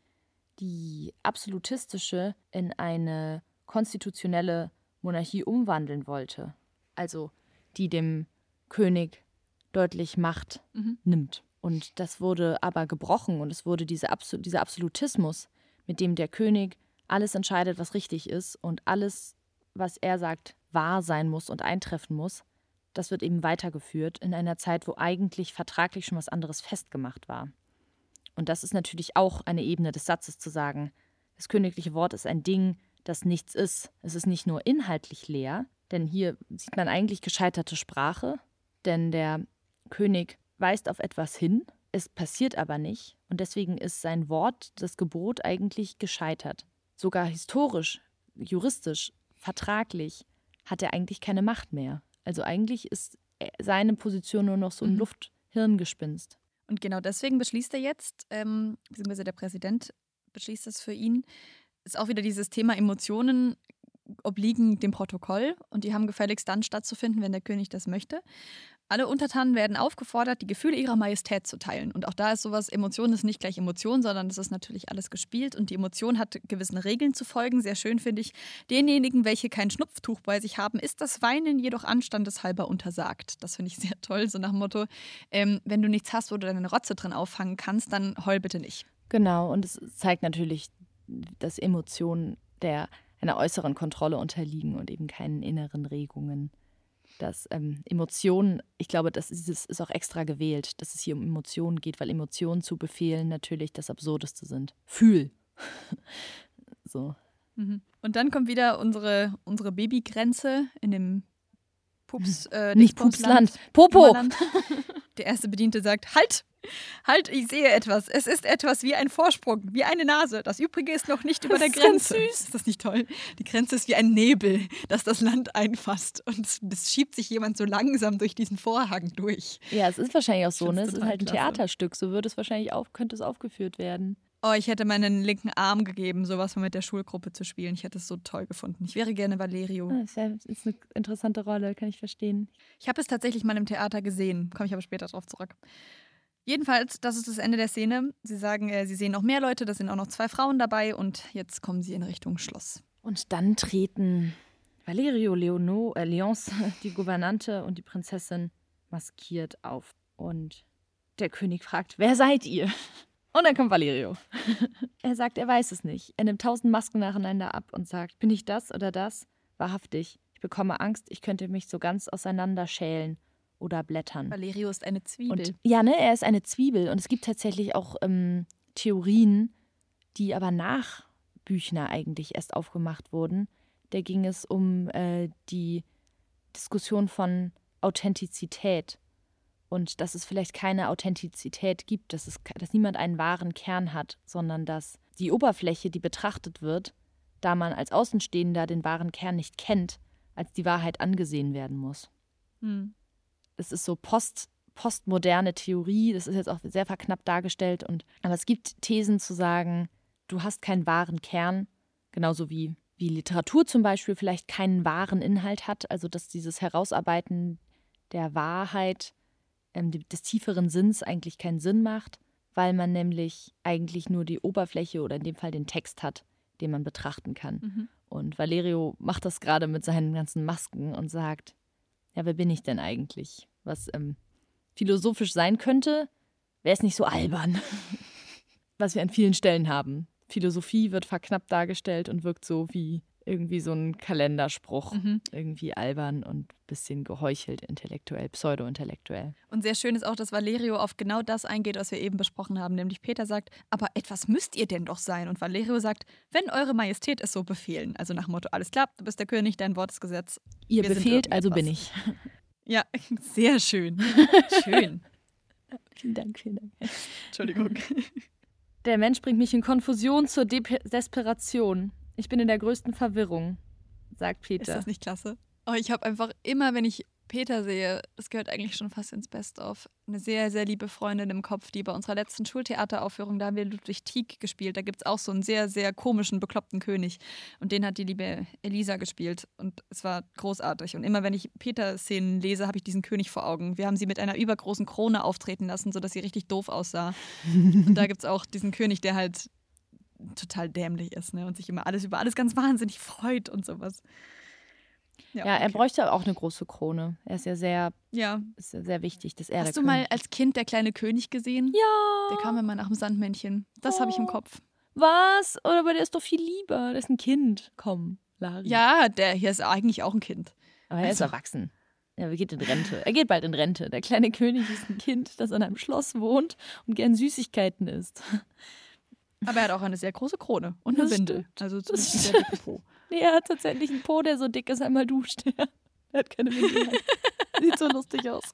die absolutistische in eine konstitutionelle Monarchie umwandeln wollte. Also die dem König deutlich Macht mhm. nimmt. Und das wurde aber gebrochen und es wurde diese Absu dieser Absolutismus, mit dem der König alles entscheidet, was richtig ist und alles, was er sagt, wahr sein muss und eintreffen muss, das wird eben weitergeführt in einer Zeit, wo eigentlich vertraglich schon was anderes festgemacht war. Und das ist natürlich auch eine Ebene des Satzes zu sagen, das königliche Wort ist ein Ding, das nichts ist. Es ist nicht nur inhaltlich leer, denn hier sieht man eigentlich gescheiterte Sprache, denn der König weist auf etwas hin, es passiert aber nicht und deswegen ist sein Wort, das Gebot eigentlich gescheitert. Sogar historisch, juristisch, vertraglich hat er eigentlich keine Macht mehr. Also eigentlich ist seine Position nur noch so ein mhm. Luft-Hirngespinst. Und genau deswegen beschließt er jetzt, ähm, beziehungsweise der Präsident beschließt es für ihn, ist auch wieder dieses Thema Emotionen obliegen dem Protokoll und die haben gefälligst dann stattzufinden, wenn der König das möchte. Alle Untertanen werden aufgefordert, die Gefühle ihrer Majestät zu teilen. Und auch da ist sowas, Emotion ist nicht gleich Emotion, sondern das ist natürlich alles gespielt und die Emotion hat gewissen Regeln zu folgen. Sehr schön finde ich. Denjenigen, welche kein Schnupftuch bei sich haben, ist das Weinen jedoch anstandeshalber untersagt. Das finde ich sehr toll, so nach dem Motto, ähm, wenn du nichts hast, wo du deine Rotze drin auffangen kannst, dann heul bitte nicht. Genau, und es zeigt natürlich, dass Emotionen der einer äußeren Kontrolle unterliegen und eben keinen inneren Regungen dass ähm, Emotionen, ich glaube, das ist, ist auch extra gewählt, dass es hier um Emotionen geht, weil Emotionen zu befehlen natürlich das Absurdeste sind. Fühl. so. Mhm. Und dann kommt wieder unsere, unsere Babygrenze in dem Pups. Äh, Nicht Pupsland. Popo! Der erste Bediente sagt: Halt! Halt, ich sehe etwas. Es ist etwas wie ein Vorsprung, wie eine Nase. Das Übrige ist noch nicht über der Grenze. Ist, ist das nicht toll? Die Grenze ist wie ein Nebel, das das Land einfasst. Und es, es schiebt sich jemand so langsam durch diesen Vorhang durch. Ja, es ist wahrscheinlich auch so, ne? Es ist halt ein klasse. Theaterstück. So würde es wahrscheinlich auf, könnte es aufgeführt werden. Oh, ich hätte meinen linken Arm gegeben, sowas mit der Schulgruppe zu spielen. Ich hätte es so toll gefunden. Ich wäre gerne Valerio. Ah, das ist eine interessante Rolle, kann ich verstehen. Ich habe es tatsächlich mal im Theater gesehen. Komme ich aber später drauf zurück. Jedenfalls, das ist das Ende der Szene. Sie sagen, äh, sie sehen noch mehr Leute, da sind auch noch zwei Frauen dabei und jetzt kommen sie in Richtung Schloss. Und dann treten Valerio Leono, äh, Leons, die Gouvernante und die Prinzessin maskiert auf. Und der König fragt, wer seid ihr? Und dann kommt Valerio. er sagt, er weiß es nicht. Er nimmt tausend Masken nacheinander ab und sagt, bin ich das oder das? Wahrhaftig. Ich bekomme Angst, ich könnte mich so ganz auseinanderschälen oder Blättern. Valerio ist eine Zwiebel. Und, ja, ne, er ist eine Zwiebel. Und es gibt tatsächlich auch ähm, Theorien, die aber nach Büchner eigentlich erst aufgemacht wurden. Da ging es um äh, die Diskussion von Authentizität und dass es vielleicht keine Authentizität gibt, dass, es, dass niemand einen wahren Kern hat, sondern dass die Oberfläche, die betrachtet wird, da man als Außenstehender den wahren Kern nicht kennt, als die Wahrheit angesehen werden muss. Hm es ist so post, postmoderne Theorie, das ist jetzt auch sehr verknappt dargestellt. Und, aber es gibt Thesen zu sagen, du hast keinen wahren Kern, genauso wie, wie Literatur zum Beispiel vielleicht keinen wahren Inhalt hat, also dass dieses Herausarbeiten der Wahrheit, ähm, des tieferen Sinns eigentlich keinen Sinn macht, weil man nämlich eigentlich nur die Oberfläche oder in dem Fall den Text hat, den man betrachten kann. Mhm. Und Valerio macht das gerade mit seinen ganzen Masken und sagt, ja, wer bin ich denn eigentlich? Was ähm, philosophisch sein könnte, wäre es nicht so albern. Was wir an vielen Stellen haben. Philosophie wird verknappt dargestellt und wirkt so wie irgendwie so ein Kalenderspruch. Mhm. Irgendwie albern und ein bisschen geheuchelt, intellektuell, pseudo-intellektuell. Und sehr schön ist auch, dass Valerio auf genau das eingeht, was wir eben besprochen haben. Nämlich Peter sagt, aber etwas müsst ihr denn doch sein. Und Valerio sagt, wenn eure Majestät es so befehlen. Also nach dem Motto, alles klar, du bist der König, dein Wort ist Gesetz. Ihr wir befehlt, also bin ich. Ja, sehr schön. Schön. vielen Dank, vielen Dank. Entschuldigung. Der Mensch bringt mich in Konfusion zur De Desperation. Ich bin in der größten Verwirrung, sagt Peter. Ist das nicht klasse? Oh, ich habe einfach immer, wenn ich Peter sehe, das gehört eigentlich schon fast ins Best-of. Eine sehr, sehr liebe Freundin im Kopf, die bei unserer letzten Schultheateraufführung, da haben wir Ludwig Tieck gespielt. Da gibt es auch so einen sehr, sehr komischen, bekloppten König. Und den hat die liebe Elisa gespielt. Und es war großartig. Und immer wenn ich Peter-Szenen lese, habe ich diesen König vor Augen. Wir haben sie mit einer übergroßen Krone auftreten lassen, sodass sie richtig doof aussah. und da gibt es auch diesen König, der halt total dämlich ist ne? und sich immer alles über alles ganz wahnsinnig freut und sowas. Ja, ja er okay. bräuchte auch eine große Krone. Er ist ja sehr, ja. Ist ja sehr wichtig, dass er Hast du mal als Kind der kleine König gesehen? Ja. Der kam immer nach dem Sandmännchen. Das oh. habe ich im Kopf. Was? Oder aber der ist doch viel lieber. Der ist ein Kind. Komm, Lari. Ja, der hier ist eigentlich auch ein Kind. Aber er also. ist erwachsen. Er geht in Rente. Er geht bald in Rente. Der kleine König ist ein Kind, das in einem Schloss wohnt und gern Süßigkeiten isst. Aber er hat auch eine sehr große Krone und eine das Windel. Stimmt. Also zumindest ein sehr dicke Po. Nee, er hat tatsächlich einen Po, der so dick ist, einmal duscht. er hat keine Windel. Sieht so lustig aus.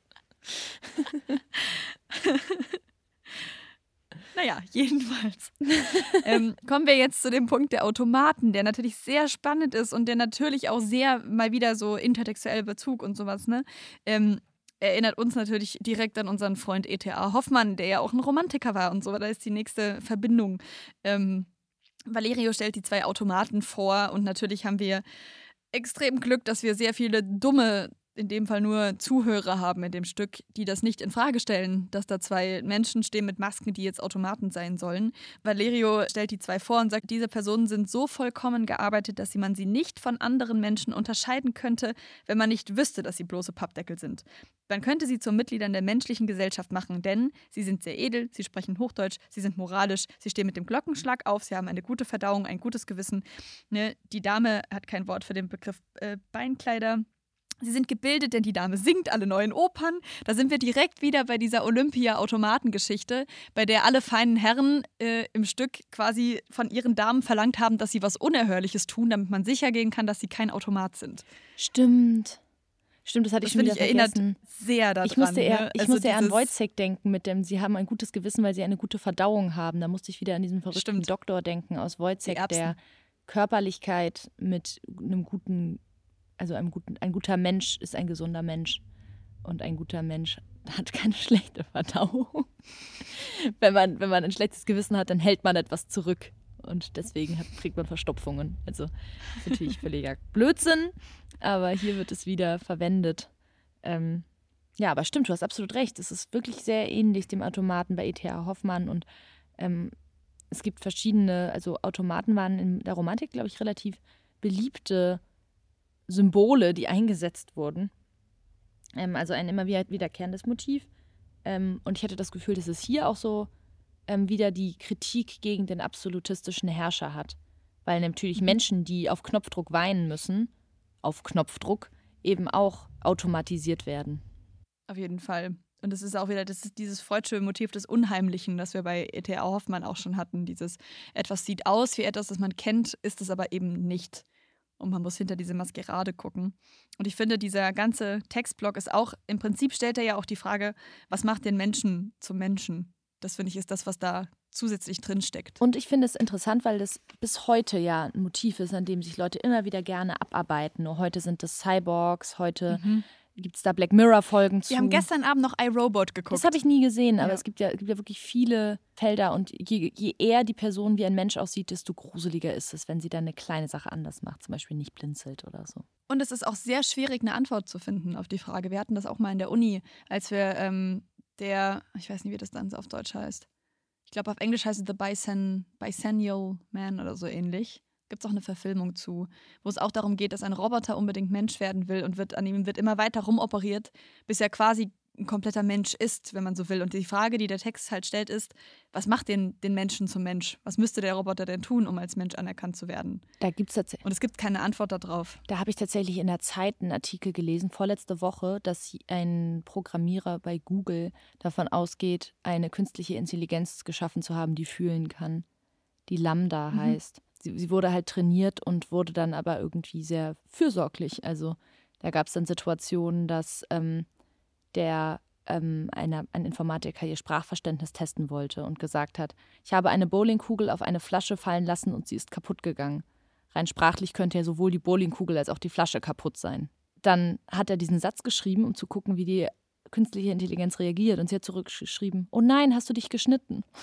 Naja, jedenfalls. ähm, kommen wir jetzt zu dem Punkt der Automaten, der natürlich sehr spannend ist und der natürlich auch sehr mal wieder so intertextuell Bezug und sowas, ne? Ähm, erinnert uns natürlich direkt an unseren Freund E.T.A. Hoffmann, der ja auch ein Romantiker war und so. Da ist die nächste Verbindung. Ähm, Valerio stellt die zwei Automaten vor und natürlich haben wir extrem Glück, dass wir sehr viele dumme in dem Fall nur Zuhörer haben in dem Stück, die das nicht in Frage stellen, dass da zwei Menschen stehen mit Masken, die jetzt Automaten sein sollen. Valerio stellt die zwei vor und sagt, diese Personen sind so vollkommen gearbeitet, dass man sie nicht von anderen Menschen unterscheiden könnte, wenn man nicht wüsste, dass sie bloße Pappdeckel sind. Man könnte sie zu Mitgliedern der menschlichen Gesellschaft machen, denn sie sind sehr edel, sie sprechen Hochdeutsch, sie sind moralisch, sie stehen mit dem Glockenschlag auf, sie haben eine gute Verdauung, ein gutes Gewissen. Ne? Die Dame hat kein Wort für den Begriff äh, Beinkleider. Sie sind gebildet, denn die Dame singt alle neuen Opern. Da sind wir direkt wieder bei dieser Olympia-Automatengeschichte, bei der alle feinen Herren äh, im Stück quasi von ihren Damen verlangt haben, dass sie was Unerhörliches tun, damit man sicher gehen kann, dass sie kein Automat sind. Stimmt. Stimmt, das hatte das ich schon wieder ich vergessen. erinnert sehr daran. Ich musste eher, ne? ich also musste eher an Wojciech denken mit dem, sie haben ein gutes Gewissen, weil sie eine gute Verdauung haben. Da musste ich wieder an diesen verrückten Stimmt. Doktor denken aus Wojciech, der Körperlichkeit mit einem guten also ein, guten, ein guter Mensch ist ein gesunder Mensch. Und ein guter Mensch hat keine schlechte Verdauung. wenn, man, wenn man ein schlechtes Gewissen hat, dann hält man etwas zurück. Und deswegen hat, kriegt man Verstopfungen. Also ist natürlich völliger Blödsinn, aber hier wird es wieder verwendet. Ähm, ja, aber stimmt, du hast absolut recht. Es ist wirklich sehr ähnlich dem Automaten bei E.T.A. Hoffmann und ähm, es gibt verschiedene, also Automaten waren in der Romantik, glaube ich, relativ beliebte Symbole, die eingesetzt wurden. Ähm, also ein immer wieder wiederkehrendes Motiv. Ähm, und ich hatte das Gefühl, dass es hier auch so ähm, wieder die Kritik gegen den absolutistischen Herrscher hat. Weil natürlich mhm. Menschen, die auf Knopfdruck weinen müssen, auf Knopfdruck, eben auch automatisiert werden. Auf jeden Fall. Und es ist auch wieder das ist dieses freudsche Motiv des Unheimlichen, das wir bei E.T.A. Hoffmann auch schon hatten. Dieses etwas sieht aus wie etwas, das man kennt, ist es aber eben nicht und man muss hinter diese Maskerade gucken. Und ich finde, dieser ganze Textblock ist auch, im Prinzip stellt er ja auch die Frage, was macht den Menschen zum Menschen? Das finde ich ist das, was da zusätzlich drin steckt. Und ich finde es interessant, weil das bis heute ja ein Motiv ist, an dem sich Leute immer wieder gerne abarbeiten. Nur heute sind das Cyborgs, heute mhm gibt es da Black Mirror-Folgen zu. Wir haben gestern Abend noch iRobot geguckt. Das habe ich nie gesehen, aber ja. es gibt ja, gibt ja wirklich viele Felder und je, je eher die Person wie ein Mensch aussieht, desto gruseliger ist es, wenn sie dann eine kleine Sache anders macht, zum Beispiel nicht blinzelt oder so. Und es ist auch sehr schwierig, eine Antwort zu finden auf die Frage. Wir hatten das auch mal in der Uni, als wir ähm, der, ich weiß nicht, wie das dann auf Deutsch heißt. Ich glaube, auf Englisch heißt es The Bicen, Bicennial Man oder so ähnlich gibt es auch eine Verfilmung zu, wo es auch darum geht, dass ein Roboter unbedingt Mensch werden will und wird an ihm wird immer weiter rumoperiert, bis er quasi ein kompletter Mensch ist, wenn man so will. Und die Frage, die der Text halt stellt, ist, was macht den, den Menschen zum Mensch? Was müsste der Roboter denn tun, um als Mensch anerkannt zu werden? Da gibt's tatsächlich. Und es gibt keine Antwort darauf. Da habe ich tatsächlich in der Zeit einen Artikel gelesen, vorletzte Woche, dass ein Programmierer bei Google davon ausgeht, eine künstliche Intelligenz geschaffen zu haben, die fühlen kann, die Lambda mhm. heißt sie, sie wurde halt trainiert und wurde dann aber irgendwie sehr fürsorglich. Also da gab es dann Situationen, dass ähm, der ähm, eine, ein Informatiker ihr Sprachverständnis testen wollte und gesagt hat, ich habe eine Bowlingkugel auf eine Flasche fallen lassen und sie ist kaputt gegangen. Rein sprachlich könnte ja sowohl die Bowlingkugel als auch die Flasche kaputt sein. dann hat er diesen Satz geschrieben, um zu gucken, wie die künstliche Intelligenz reagiert. Und sie hat zurückgeschrieben, oh nein, hast du dich geschnitten?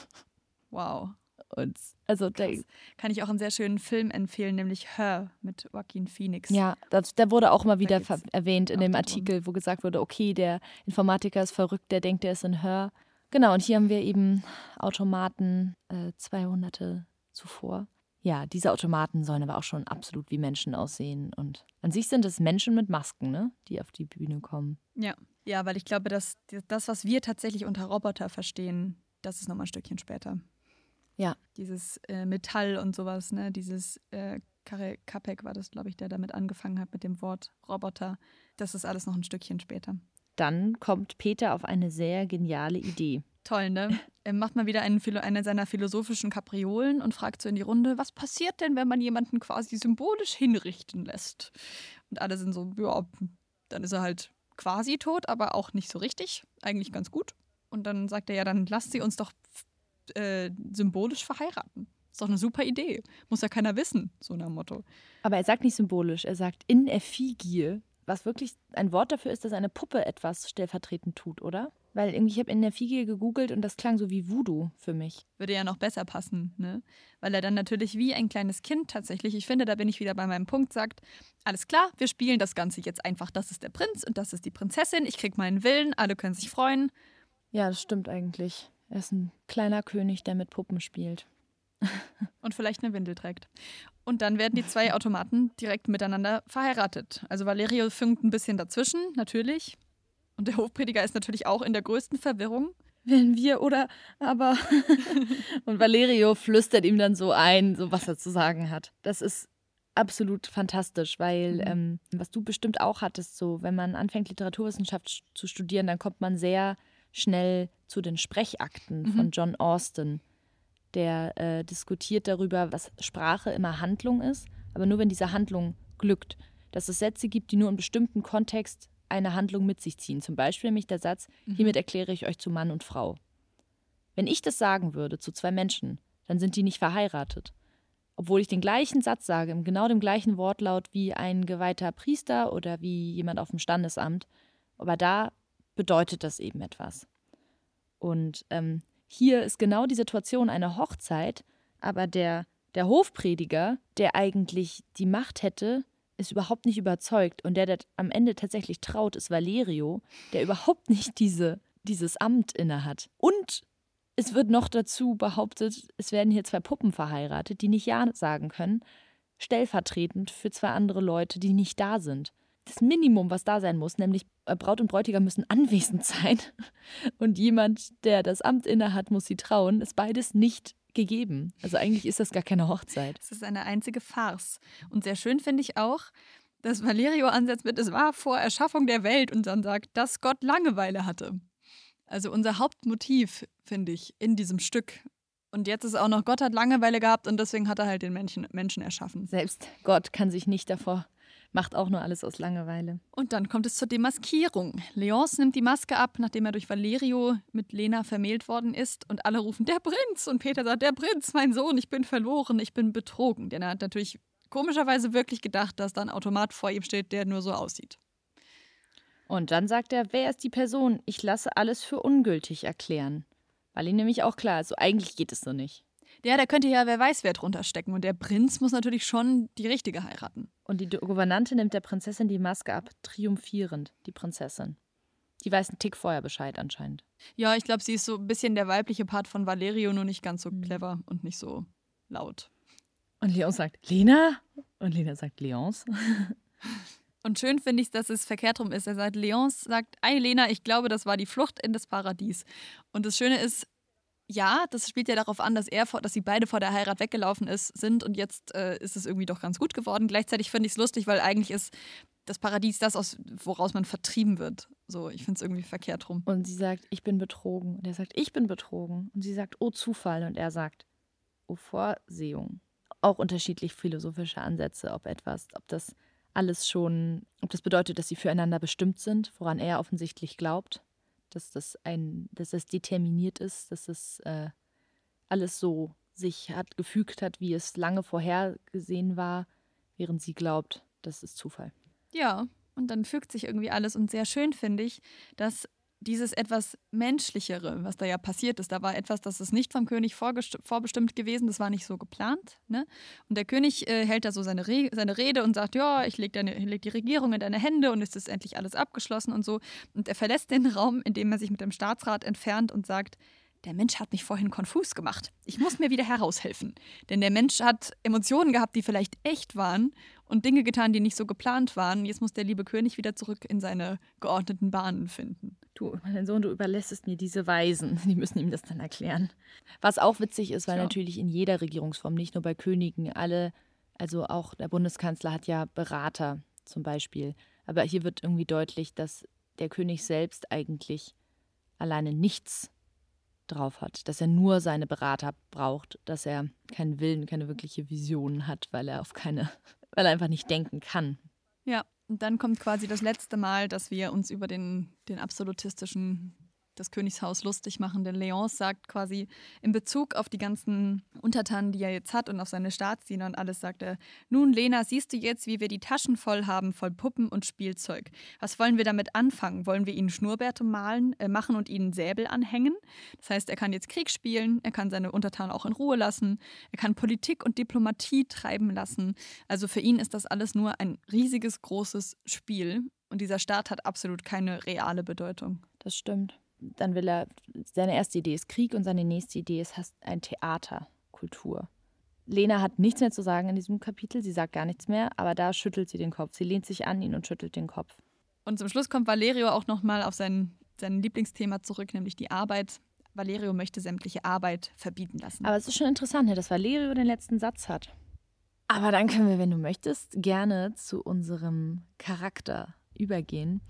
Wow. Und also da, Kann ich auch einen sehr schönen Film empfehlen, nämlich Her mit Joaquin Phoenix. ja, das, der wurde auch mal wieder erwähnt in dem. Artikel, wo gesagt wurde, okay, der Informatiker ist verrückt, der denkt, der ist in Hör. Genau, und hier haben wir eben Automaten äh, zwei Jahrhunderte zuvor. Ja, diese Automaten sollen aber auch schon absolut wie Menschen aussehen. Und an sich sind es Menschen mit Masken, ne, die auf die Bühne kommen. Ja. Ja, weil ich glaube, dass das, was wir tatsächlich unter Roboter verstehen, das ist nochmal ein Stückchen später. Ja. Dieses äh, Metall und sowas, ne? Dieses äh, Karel Kapek war das, glaube ich, der damit angefangen hat mit dem Wort Roboter. Das ist alles noch ein Stückchen später. Dann kommt Peter auf eine sehr geniale Idee. Toll, ne? Er macht mal wieder einen, eine seiner philosophischen Kapriolen und fragt so in die Runde, was passiert denn, wenn man jemanden quasi symbolisch hinrichten lässt? Und alle sind so, ja, dann ist er halt quasi tot, aber auch nicht so richtig. Eigentlich ganz gut. Und dann sagt er ja, dann lasst sie uns doch äh, symbolisch verheiraten. Ist doch eine super Idee. Muss ja keiner wissen, so nach Motto. Aber er sagt nicht symbolisch, er sagt in effigie, was wirklich ein Wort dafür ist, dass eine Puppe etwas stellvertretend tut, oder? Weil irgendwie, ich habe in effigie gegoogelt und das klang so wie Voodoo für mich. Würde ja noch besser passen, ne? Weil er dann natürlich wie ein kleines Kind tatsächlich, ich finde, da bin ich wieder bei meinem Punkt, sagt, alles klar, wir spielen das Ganze jetzt einfach. Das ist der Prinz und das ist die Prinzessin. Ich krieg meinen Willen, alle können sich freuen. Ja, das stimmt eigentlich. Er ist ein kleiner König, der mit Puppen spielt. und vielleicht eine Windel trägt. Und dann werden die zwei Automaten direkt miteinander verheiratet. Also Valerio funkt ein bisschen dazwischen, natürlich. Und der Hofprediger ist natürlich auch in der größten Verwirrung. Wenn wir oder aber. und Valerio flüstert ihm dann so ein, so was er zu sagen hat. Das ist absolut fantastisch, weil Mhm. ähm, was du bestimmt auch hattest, so wenn man anfängt Literaturwissenschaft sch- zu studieren, dann kommt man sehr schnell zu den Sprechakten Mhm. von John Austin. Der äh, diskutiert darüber, was Sprache immer Handlung ist, aber nur wenn diese Handlung glückt. Dass es Sätze gibt, die nur in bestimmten Kontext eine Handlung mit sich ziehen. Zum Beispiel nämlich der Satz, hiermit erkläre ich euch zu Mann und Frau. Wenn ich das sagen würde zu zwei Menschen, dann sind die nicht verheiratet. Obwohl ich den gleichen Satz sage, im genau dem gleichen Wortlaut wie ein geweihter Priester oder wie jemand auf dem Standesamt. Aber da bedeutet das eben etwas. Und ähm, hier ist genau die Situation eine Hochzeit, aber der, der Hofprediger, der eigentlich die Macht hätte, ist überhaupt nicht überzeugt. Und der, der am Ende tatsächlich traut, ist Valerio, der überhaupt nicht diese, dieses Amt innehat. Und es wird noch dazu behauptet, es werden hier zwei Puppen verheiratet, die nicht Ja sagen können, stellvertretend für zwei andere Leute, die nicht da sind. Das Minimum, was da sein muss, nämlich äh, Braut und Bräutigam müssen anwesend sein und jemand, der das Amt innehat, muss sie trauen, ist beides nicht gegeben. Also eigentlich ist das gar keine Hochzeit. Es ist eine einzige Farce. Und sehr schön finde ich auch, dass Valerio ansetzt mit, es war vor Erschaffung der Welt und dann sagt, dass Gott Langeweile hatte. Also unser Hauptmotiv, finde ich, in diesem Stück. Und jetzt ist auch noch, Gott hat Langeweile gehabt und deswegen hat er halt den Menschen, Menschen erschaffen. Selbst Gott kann sich nicht davor, macht auch nur alles aus Langeweile. Und dann kommt es zur Demaskierung. Leonce nimmt die Maske ab, nachdem er durch Valerio mit Lena vermählt worden ist. Und alle rufen, der Prinz. Und Peter sagt, der Prinz, mein Sohn, ich bin verloren, ich bin betrogen. Denn er hat natürlich komischerweise wirklich gedacht, dass da ein Automat vor ihm steht, der nur so aussieht. Und dann sagt er, wer ist die Person? Ich lasse alles für ungültig erklären. Weil ihm nämlich auch klar ist, so eigentlich geht es so nicht. Ja, da könnte ja wer weiß wer drunter stecken. Und der Prinz muss natürlich schon die richtige heiraten. Und die Gouvernante nimmt der Prinzessin die Maske ab, triumphierend, die Prinzessin. Die weiß einen Tick vorher Bescheid anscheinend. Ja, ich glaube, sie ist so ein bisschen der weibliche Part von Valerio, nur nicht ganz so clever und nicht so laut. Und Leon sagt, Lena? Und Lena sagt, Leons? Und schön finde ich, dass es verkehrt rum ist. Er sagt, Leonce sagt, ey Lena, ich glaube, das war die Flucht in das Paradies. Und das Schöne ist, ja, das spielt ja darauf an, dass er, vor, dass sie beide vor der Heirat weggelaufen ist, sind und jetzt äh, ist es irgendwie doch ganz gut geworden. Gleichzeitig finde ich es lustig, weil eigentlich ist das Paradies das, aus, woraus man vertrieben wird. So, ich finde es irgendwie verkehrt rum. Und sie sagt, ich bin betrogen. Und er sagt, ich bin betrogen. Und sie sagt, oh Zufall. Und er sagt, oh Vorsehung. Auch unterschiedlich philosophische Ansätze, ob etwas, ob das alles schon, ob das bedeutet, dass sie füreinander bestimmt sind, woran er offensichtlich glaubt, dass das ein, dass das determiniert ist, dass es äh, alles so sich hat gefügt hat, wie es lange vorhergesehen war, während sie glaubt, das ist Zufall. Ja, und dann fügt sich irgendwie alles. Und sehr schön finde ich, dass dieses etwas Menschlichere, was da ja passiert ist, da war etwas, das ist nicht vom König vorbestimmt gewesen, das war nicht so geplant. Ne? Und der König äh, hält da so seine, Re seine Rede und sagt, ja, ich lege leg die Regierung in deine Hände und es ist endlich alles abgeschlossen und so. Und er verlässt den Raum, indem er sich mit dem Staatsrat entfernt und sagt, der Mensch hat mich vorhin konfus gemacht. Ich muss mir wieder heraushelfen. Denn der Mensch hat Emotionen gehabt, die vielleicht echt waren und Dinge getan, die nicht so geplant waren. Jetzt muss der liebe König wieder zurück in seine geordneten Bahnen finden. Du, mein Sohn, du überlässt mir diese Weisen. Die müssen ihm das dann erklären. Was auch witzig ist, weil ja. natürlich in jeder Regierungsform, nicht nur bei Königen, alle, also auch der Bundeskanzler hat ja Berater zum Beispiel. Aber hier wird irgendwie deutlich, dass der König selbst eigentlich alleine nichts drauf hat, dass er nur seine Berater braucht, dass er keinen Willen, keine wirkliche Vision hat, weil er auf keine, weil er einfach nicht denken kann. Ja, und dann kommt quasi das letzte Mal, dass wir uns über den, den absolutistischen das Königshaus lustig machen, denn Leonce sagt quasi in Bezug auf die ganzen Untertanen, die er jetzt hat und auf seine Staatsdiener und alles, sagt er, nun Lena, siehst du jetzt, wie wir die Taschen voll haben, voll Puppen und Spielzeug. Was wollen wir damit anfangen? Wollen wir ihnen Schnurrbärte malen, äh, machen und ihnen Säbel anhängen? Das heißt, er kann jetzt Krieg spielen, er kann seine Untertanen auch in Ruhe lassen, er kann Politik und Diplomatie treiben lassen. Also für ihn ist das alles nur ein riesiges, großes Spiel und dieser Staat hat absolut keine reale Bedeutung. Das stimmt dann will er, seine erste Idee ist Krieg und seine nächste Idee ist ein Theaterkultur. Lena hat nichts mehr zu sagen in diesem Kapitel, sie sagt gar nichts mehr, aber da schüttelt sie den Kopf. Sie lehnt sich an ihn und schüttelt den Kopf. Und zum Schluss kommt Valerio auch nochmal auf sein, sein Lieblingsthema zurück, nämlich die Arbeit. Valerio möchte sämtliche Arbeit verbieten lassen. Aber es ist schon interessant, ne, dass Valerio den letzten Satz hat. Aber dann können wir, wenn du möchtest, gerne zu unserem Charakter übergehen.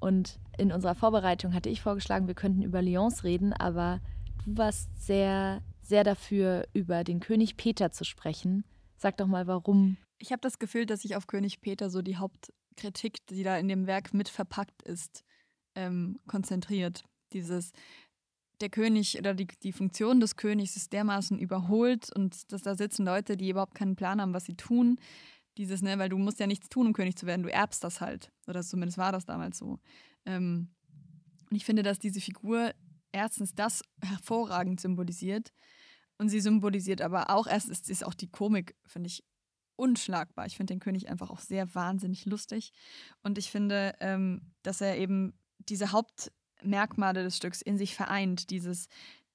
Und in unserer Vorbereitung hatte ich vorgeschlagen, wir könnten über Lyons reden, aber du warst sehr, sehr dafür, über den König Peter zu sprechen. Sag doch mal, warum. Ich habe das Gefühl, dass sich auf König Peter so die Hauptkritik, die da in dem Werk mit verpackt ist, ähm, konzentriert. Dieses, der König oder die, die Funktion des Königs ist dermaßen überholt und dass da sitzen Leute, die überhaupt keinen Plan haben, was sie tun. Dieses, ne, weil du musst ja nichts tun, um König zu werden, du erbst das halt. Oder zumindest war das damals so. Ähm, und ich finde, dass diese Figur erstens das hervorragend symbolisiert und sie symbolisiert aber auch, erstens ist auch die Komik, finde ich, unschlagbar. Ich finde den König einfach auch sehr wahnsinnig lustig und ich finde, ähm, dass er eben diese Hauptmerkmale des Stücks in sich vereint, dieses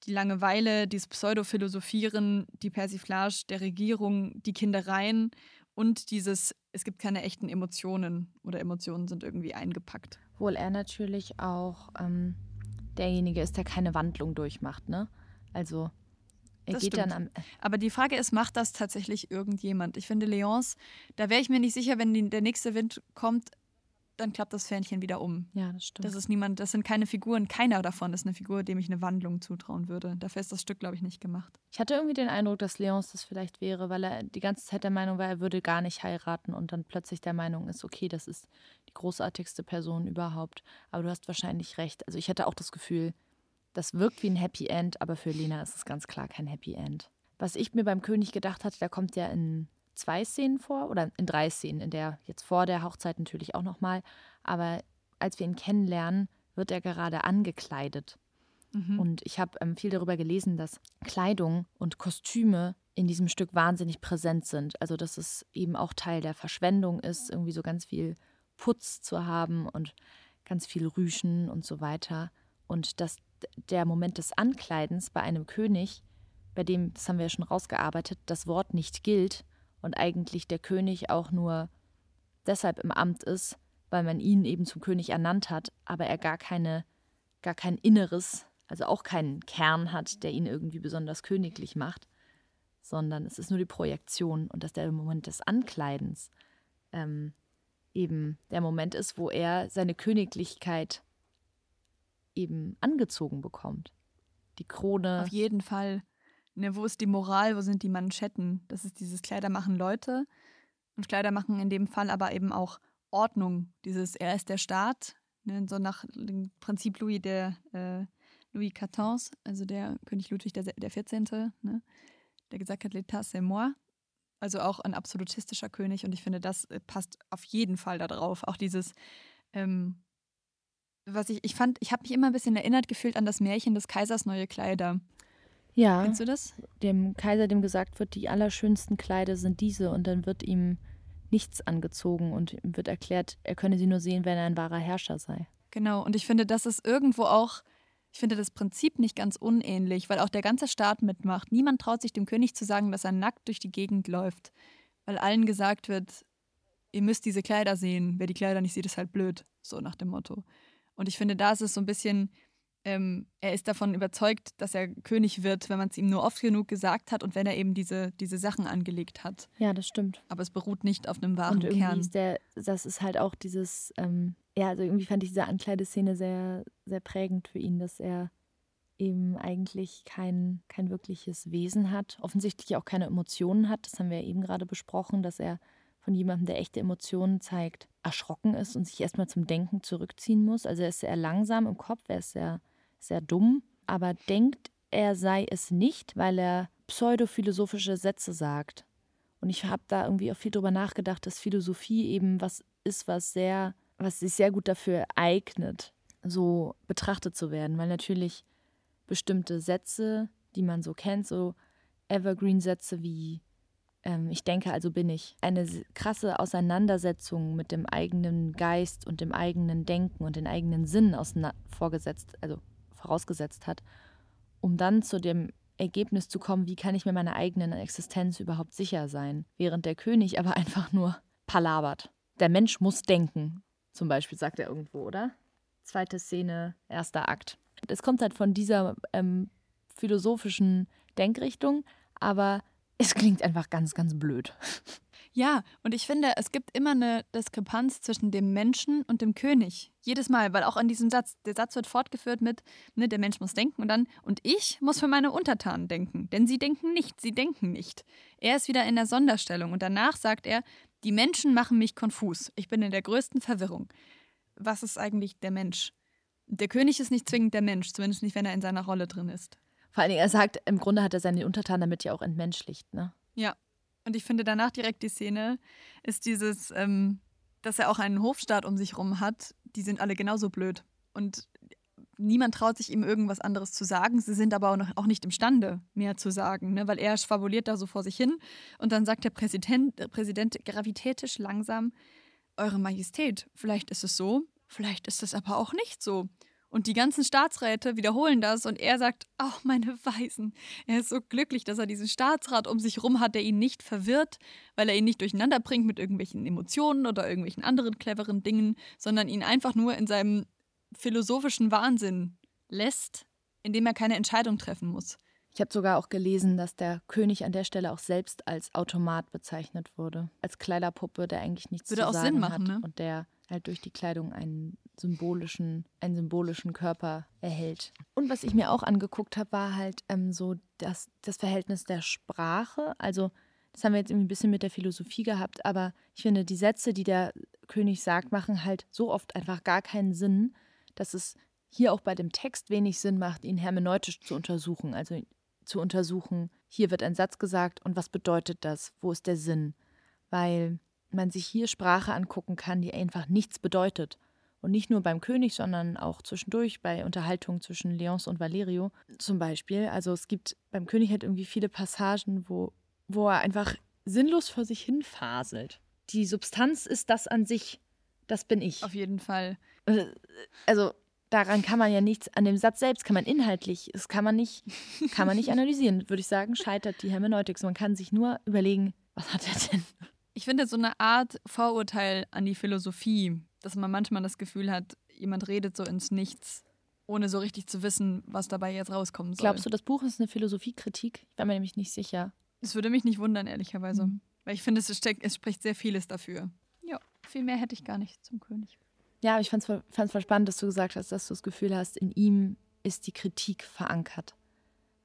die Langeweile, dieses Pseudophilosophieren, die Persiflage der Regierung, die Kindereien und dieses, es gibt keine echten Emotionen oder Emotionen sind irgendwie eingepackt. Obwohl er natürlich auch ähm, derjenige ist, der keine Wandlung durchmacht, ne? Also er das geht stimmt. dann am. Aber die Frage ist, macht das tatsächlich irgendjemand? Ich finde, Leons, da wäre ich mir nicht sicher, wenn die, der nächste Wind kommt, dann klappt das Fähnchen wieder um. Ja, das stimmt. Das ist niemand, das sind keine Figuren, keiner davon ist eine Figur, dem ich eine Wandlung zutrauen würde. Dafür ist das Stück, glaube ich, nicht gemacht. Ich hatte irgendwie den Eindruck, dass Leons das vielleicht wäre, weil er die ganze Zeit der Meinung war, er würde gar nicht heiraten und dann plötzlich der Meinung ist, okay, das ist die großartigste Person überhaupt. Aber du hast wahrscheinlich recht. Also ich hatte auch das Gefühl, das wirkt wie ein Happy End, aber für Lena ist es ganz klar kein Happy End. Was ich mir beim König gedacht hatte, da kommt ja in zwei Szenen vor oder in drei Szenen, in der jetzt vor der Hochzeit natürlich auch nochmal, aber als wir ihn kennenlernen, wird er gerade angekleidet. Mhm. Und ich habe ähm, viel darüber gelesen, dass Kleidung und Kostüme in diesem Stück wahnsinnig präsent sind. Also dass es eben auch Teil der Verschwendung ist, irgendwie so ganz viel Putz zu haben und ganz viel Rüschen und so weiter. Und dass der Moment des Ankleidens bei einem König, bei dem, das haben wir ja schon rausgearbeitet, das Wort nicht gilt und eigentlich der König auch nur deshalb im Amt ist, weil man ihn eben zum König ernannt hat, aber er gar keine, gar kein Inneres, also auch keinen Kern hat, der ihn irgendwie besonders königlich macht, sondern es ist nur die Projektion und dass der Moment des Ankleidens ähm, eben der Moment ist, wo er seine Königlichkeit eben angezogen bekommt. Die Krone. Auf jeden Fall. Ne, wo ist die Moral, wo sind die Manschetten? Das ist dieses Kleider machen Leute und Kleider machen in dem Fall aber eben auch Ordnung. Dieses, er ist der Staat, ne, so nach dem Prinzip Louis der äh, Louis XIV, also der König Ludwig der, der 14., ne, der gesagt hat, l'état c'est moi. Also auch ein absolutistischer König und ich finde, das äh, passt auf jeden Fall da drauf. Auch dieses, ähm, was ich, ich fand, ich habe mich immer ein bisschen erinnert gefühlt an das Märchen des Kaisers neue Kleider. Ja. Kennst du das? Dem Kaiser, dem gesagt wird, die allerschönsten Kleider sind diese und dann wird ihm nichts angezogen und ihm wird erklärt, er könne sie nur sehen, wenn er ein wahrer Herrscher sei. Genau, und ich finde, das ist irgendwo auch, ich finde das Prinzip nicht ganz unähnlich, weil auch der ganze Staat mitmacht. Niemand traut sich dem König zu sagen, dass er nackt durch die Gegend läuft, weil allen gesagt wird, ihr müsst diese Kleider sehen. Wer die Kleider nicht sieht, ist halt blöd, so nach dem Motto. Und ich finde, da ist es so ein bisschen, ähm, er ist davon überzeugt, dass er König wird, wenn man es ihm nur oft genug gesagt hat und wenn er eben diese, diese Sachen angelegt hat. Ja, das stimmt. Aber es beruht nicht auf einem wahren Und irgendwie Kern. ist der, das ist halt auch dieses, ähm, ja, also irgendwie fand ich diese Ankleideszene sehr, sehr prägend für ihn, dass er eben eigentlich kein, kein wirkliches Wesen hat, offensichtlich auch keine Emotionen hat. Das haben wir ja eben gerade besprochen, dass er von jemandem, der echte Emotionen zeigt, erschrocken ist und sich erstmal zum Denken zurückziehen muss. Also er ist sehr langsam im Kopf, er ist sehr, sehr dumm, aber denkt, er sei es nicht, weil er pseudophilosophische Sätze sagt. Und ich habe da irgendwie auch viel drüber nachgedacht, dass Philosophie eben was ist, was sehr, was sich sehr gut dafür eignet, so betrachtet zu werden, weil natürlich bestimmte Sätze, die man so kennt, so Evergreen-Sätze wie ähm, ich denke, also bin ich, eine krasse Auseinandersetzung mit dem eigenen Geist und dem eigenen Denken und den eigenen Sinn ausna- vorgesetzt, also vorausgesetzt hat, um dann zu dem Ergebnis zu kommen, wie kann ich mir meiner eigenen Existenz überhaupt sicher sein, während der König aber einfach nur palabert. Der Mensch muss denken, zum Beispiel, sagt er irgendwo, oder? Zweite Szene, erster Akt. Es kommt halt von dieser ähm, philosophischen Denkrichtung, aber es klingt einfach ganz, ganz blöd. Ja, und ich finde, es gibt immer eine Diskrepanz zwischen dem Menschen und dem König. Jedes Mal, weil auch an diesem Satz, der Satz wird fortgeführt mit, ne, der Mensch muss denken und dann, und ich muss für meine Untertanen denken, denn sie denken nicht, sie denken nicht. Er ist wieder in der Sonderstellung und danach sagt er, die Menschen machen mich konfus. Ich bin in der größten Verwirrung. Was ist eigentlich der Mensch? Der König ist nicht zwingend der Mensch, zumindest nicht, wenn er in seiner Rolle drin ist. Vor allen Dingen, er sagt, im Grunde hat er seine Untertanen damit ja auch entmenschlicht, ne? Ja. Und ich finde danach direkt die Szene ist dieses, ähm, dass er auch einen Hofstaat um sich rum hat. Die sind alle genauso blöd. Und niemand traut sich ihm irgendwas anderes zu sagen. Sie sind aber auch, noch, auch nicht imstande, mehr zu sagen, ne? weil er schwabuliert da so vor sich hin. Und dann sagt der Präsident, der Präsident gravitätisch langsam: Eure Majestät, vielleicht ist es so, vielleicht ist es aber auch nicht so. Und die ganzen Staatsräte wiederholen das und er sagt, ach, meine Weisen. Er ist so glücklich, dass er diesen Staatsrat um sich rum hat, der ihn nicht verwirrt, weil er ihn nicht durcheinander bringt mit irgendwelchen Emotionen oder irgendwelchen anderen cleveren Dingen, sondern ihn einfach nur in seinem philosophischen Wahnsinn lässt, indem er keine Entscheidung treffen muss. Ich habe sogar auch gelesen, dass der König an der Stelle auch selbst als Automat bezeichnet wurde. Als Kleiderpuppe, der eigentlich nichts Würde zu auch sagen Sinn machen, hat ne? und der halt durch die Kleidung einen symbolischen, einen symbolischen Körper erhält. Und was ich mir auch angeguckt habe, war halt ähm, so das, das Verhältnis der Sprache. Also das haben wir jetzt irgendwie ein bisschen mit der Philosophie gehabt, aber ich finde, die Sätze, die der König sagt, machen halt so oft einfach gar keinen Sinn, dass es hier auch bei dem Text wenig Sinn macht, ihn hermeneutisch zu untersuchen. Also zu untersuchen, hier wird ein Satz gesagt und was bedeutet das? Wo ist der Sinn? Weil man sich hier Sprache angucken kann, die einfach nichts bedeutet. Und nicht nur beim König, sondern auch zwischendurch bei Unterhaltungen zwischen Leonce und Valerio zum Beispiel. Also es gibt beim König halt irgendwie viele Passagen, wo, wo er einfach sinnlos vor sich hin faselt. Die Substanz ist das an sich. Das bin ich. Auf jeden Fall. Also daran kann man ja nichts, an dem Satz selbst kann man inhaltlich, das kann man nicht, kann man nicht analysieren, würde ich sagen, scheitert die Hermeneutik. Man kann sich nur überlegen, was hat er denn? Ich finde so eine Art Vorurteil an die Philosophie, dass man manchmal das Gefühl hat, jemand redet so ins Nichts, ohne so richtig zu wissen, was dabei jetzt rauskommen soll. Glaubst du, das Buch ist eine Philosophiekritik? Ich war mir nämlich nicht sicher. Es würde mich nicht wundern, ehrlicherweise. Mhm. Weil ich finde, es, steckt, es spricht sehr vieles dafür. Ja, viel mehr hätte ich gar nicht zum König. Ja, aber ich fand es voll, fand's voll spannend, dass du gesagt hast, dass du das Gefühl hast, in ihm ist die Kritik verankert.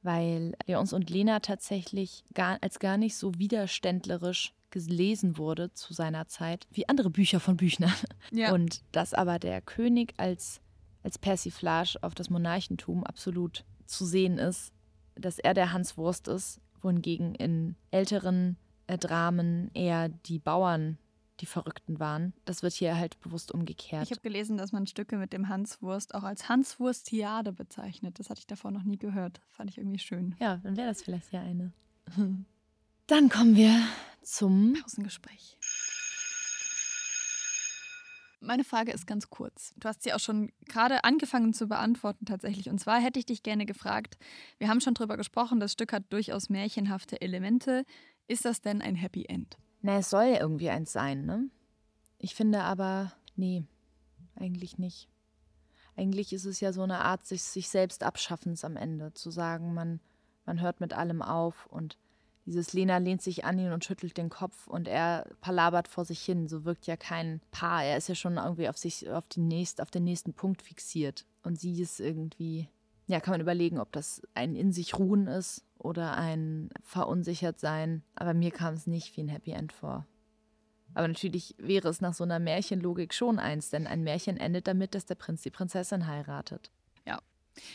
Weil Leons und Lena tatsächlich gar, als gar nicht so widerständlerisch gelesen wurde zu seiner Zeit, wie andere Bücher von Büchner. Ja. Und dass aber der König als, als Persiflage auf das Monarchentum absolut zu sehen ist, dass er der Hans Wurst ist, wohingegen in älteren äh, Dramen eher die Bauern die Verrückten waren. Das wird hier halt bewusst umgekehrt. Ich habe gelesen, dass man Stücke mit dem Hanswurst auch als Hanswurstiade bezeichnet. Das hatte ich davor noch nie gehört. Fand ich irgendwie schön. Ja, dann wäre das vielleicht ja eine. Dann kommen wir zum Pausengespräch. Meine Frage ist ganz kurz. Du hast sie auch schon gerade angefangen zu beantworten tatsächlich. Und zwar hätte ich dich gerne gefragt, wir haben schon drüber gesprochen, das Stück hat durchaus märchenhafte Elemente. Ist das denn ein Happy End? Na, es soll ja irgendwie eins sein, ne? Ich finde aber, nee, eigentlich nicht. Eigentlich ist es ja so eine Art sich, sich selbst abschaffens am Ende, zu sagen, man, man hört mit allem auf und dieses Lena lehnt sich an ihn und schüttelt den Kopf und er palabert vor sich hin. So wirkt ja kein Paar. Er ist ja schon irgendwie auf sich, auf, die nächst, auf den nächsten Punkt fixiert. Und sie ist irgendwie, ja, kann man überlegen, ob das ein in sich ruhen ist oder ein verunsichert sein. Aber mir kam es nicht wie ein Happy End vor. Aber natürlich wäre es nach so einer Märchenlogik schon eins, denn ein Märchen endet damit, dass der Prinz die Prinzessin heiratet. Ja.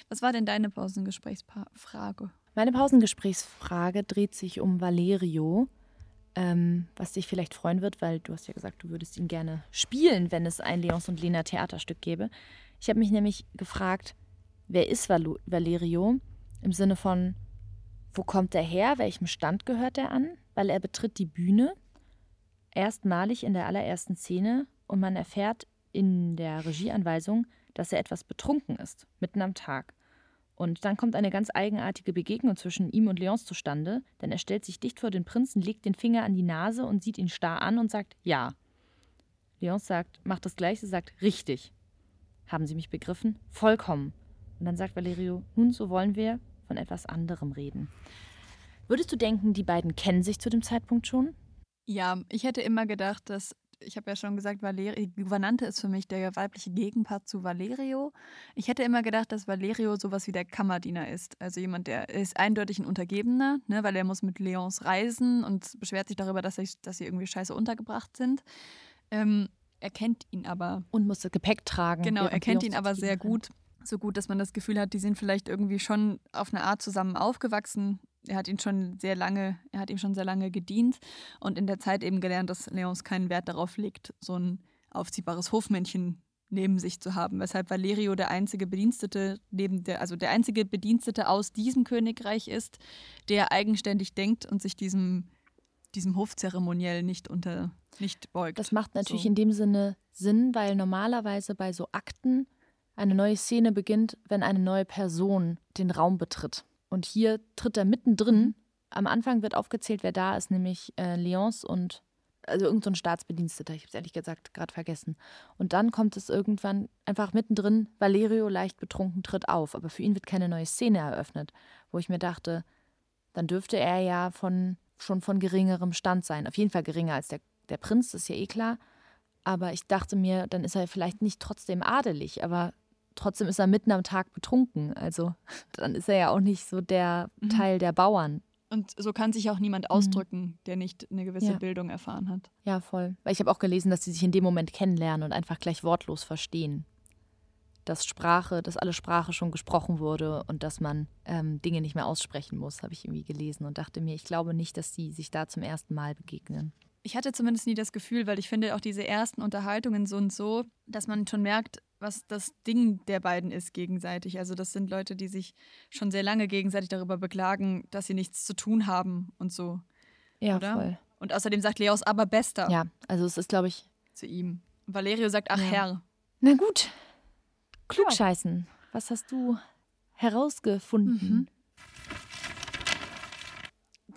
Was war denn deine Pausengesprächsfrage? Meine Pausengesprächsfrage dreht sich um Valerio, ähm, was dich vielleicht freuen wird, weil du hast ja gesagt, du würdest ihn gerne spielen, wenn es ein Leons und Lena Theaterstück gäbe. Ich habe mich nämlich gefragt, wer ist Val Valerio? Im Sinne von, wo kommt er her? Welchem Stand gehört er an? Weil er betritt die Bühne erstmalig in der allerersten Szene und man erfährt in der Regieanweisung, dass er etwas betrunken ist, mitten am Tag. Und dann kommt eine ganz eigenartige Begegnung zwischen ihm und Leonce zustande, denn er stellt sich dicht vor den Prinzen, legt den Finger an die Nase und sieht ihn starr an und sagt Ja. Leonce sagt, macht das Gleiche, sagt richtig. Haben Sie mich begriffen? Vollkommen. Und dann sagt Valerio, nun, so wollen wir von etwas anderem reden. Würdest du denken, die beiden kennen sich zu dem Zeitpunkt schon? Ja, ich hätte immer gedacht, dass ich habe ja schon gesagt, Valerio, Gouvernante ist für mich der weibliche Gegenpart zu Valerio. Ich hätte immer gedacht, dass Valerio sowas wie der Kammerdiener ist. Also jemand, der ist eindeutig ein Untergebener, ne, weil er muss mit Leons reisen und beschwert sich darüber, dass, ich, dass sie irgendwie scheiße untergebracht sind. Ähm, er kennt ihn aber. Und muss das Gepäck tragen. Genau, er kennt ihn aber sehr gut. So gut, dass man das Gefühl hat, die sind vielleicht irgendwie schon auf eine Art zusammen aufgewachsen er hat ihn schon sehr lange, er hat ihm schon sehr lange gedient und in der Zeit eben gelernt, dass Leons keinen Wert darauf legt, so ein aufziehbares Hofmännchen neben sich zu haben, weshalb Valerio der einzige Bedienstete neben der, also der einzige Bedienstete aus diesem Königreich ist, der eigenständig denkt und sich diesem, diesem Hofzeremoniell nicht unter nicht beugt. Das macht natürlich so. in dem Sinne Sinn, weil normalerweise bei so Akten eine neue Szene beginnt, wenn eine neue Person den Raum betritt. Und hier tritt er mittendrin. Mhm. Am Anfang wird aufgezählt, wer da ist, nämlich äh, Leons und also irgendein so Staatsbediensteter, ich habe es ehrlich gesagt gerade vergessen. Und dann kommt es irgendwann einfach mittendrin, Valerio leicht betrunken tritt auf, aber für ihn wird keine neue Szene eröffnet, wo ich mir dachte, dann dürfte er ja von, schon von geringerem Stand sein. Auf jeden Fall geringer als der, der Prinz, das ist ja eh klar. Aber ich dachte mir, dann ist er vielleicht nicht trotzdem adelig, aber trotzdem ist er mitten am Tag betrunken. Also dann ist er ja auch nicht so der mhm. Teil der Bauern. Und so kann sich auch niemand ausdrücken, mhm. der nicht eine gewisse ja. Bildung erfahren hat. Ja, voll. Weil ich habe auch gelesen, dass sie sich in dem Moment kennenlernen und einfach gleich wortlos verstehen. Dass Sprache, dass alle Sprache schon gesprochen wurde und dass man ähm, Dinge nicht mehr aussprechen muss, habe ich irgendwie gelesen und dachte mir, ich glaube nicht, dass sie sich da zum ersten Mal begegnen. Ich hatte zumindest nie das Gefühl, weil ich finde auch diese ersten Unterhaltungen so und so, dass man schon merkt, was das Ding der beiden ist gegenseitig. Also das sind Leute, die sich schon sehr lange gegenseitig darüber beklagen, dass sie nichts zu tun haben und so. Ja, oder? voll. Und außerdem sagt Leos aber bester. Ja, also es ist, glaube ich. Zu ihm. Valerio sagt, ach ja. Herr. Na gut. Klugscheißen. Was hast du herausgefunden? Mhm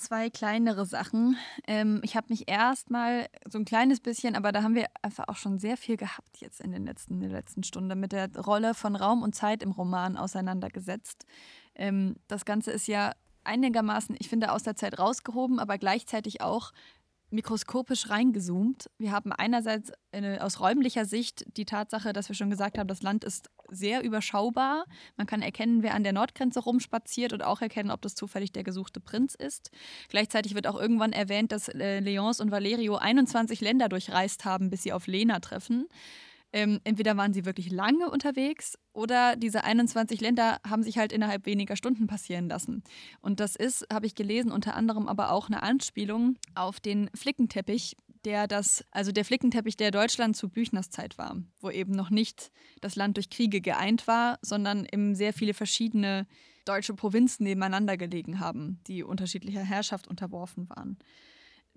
zwei kleinere Sachen. Ähm, ich habe mich erstmal so ein kleines bisschen, aber da haben wir einfach auch schon sehr viel gehabt jetzt in, den letzten, in der letzten Stunde mit der Rolle von Raum und Zeit im Roman auseinandergesetzt. Ähm, das Ganze ist ja einigermaßen, ich finde, aus der Zeit rausgehoben, aber gleichzeitig auch mikroskopisch reingezoomt. Wir haben einerseits eine, aus räumlicher Sicht die Tatsache, dass wir schon gesagt haben, das Land ist sehr überschaubar. Man kann erkennen, wer an der Nordgrenze rumspaziert und auch erkennen, ob das zufällig der gesuchte Prinz ist. Gleichzeitig wird auch irgendwann erwähnt, dass äh, Leonce und Valerio 21 Länder durchreist haben, bis sie auf Lena treffen. Ähm, entweder waren sie wirklich lange unterwegs oder diese 21 Länder haben sich halt innerhalb weniger Stunden passieren lassen. Und das ist, habe ich gelesen, unter anderem aber auch eine Anspielung auf den Flickenteppich, der das, also der Flickenteppich, der Deutschland zu Büchners Zeit war, wo eben noch nicht das Land durch Kriege geeint war, sondern eben sehr viele verschiedene deutsche Provinzen nebeneinander gelegen haben, die unterschiedlicher Herrschaft unterworfen waren.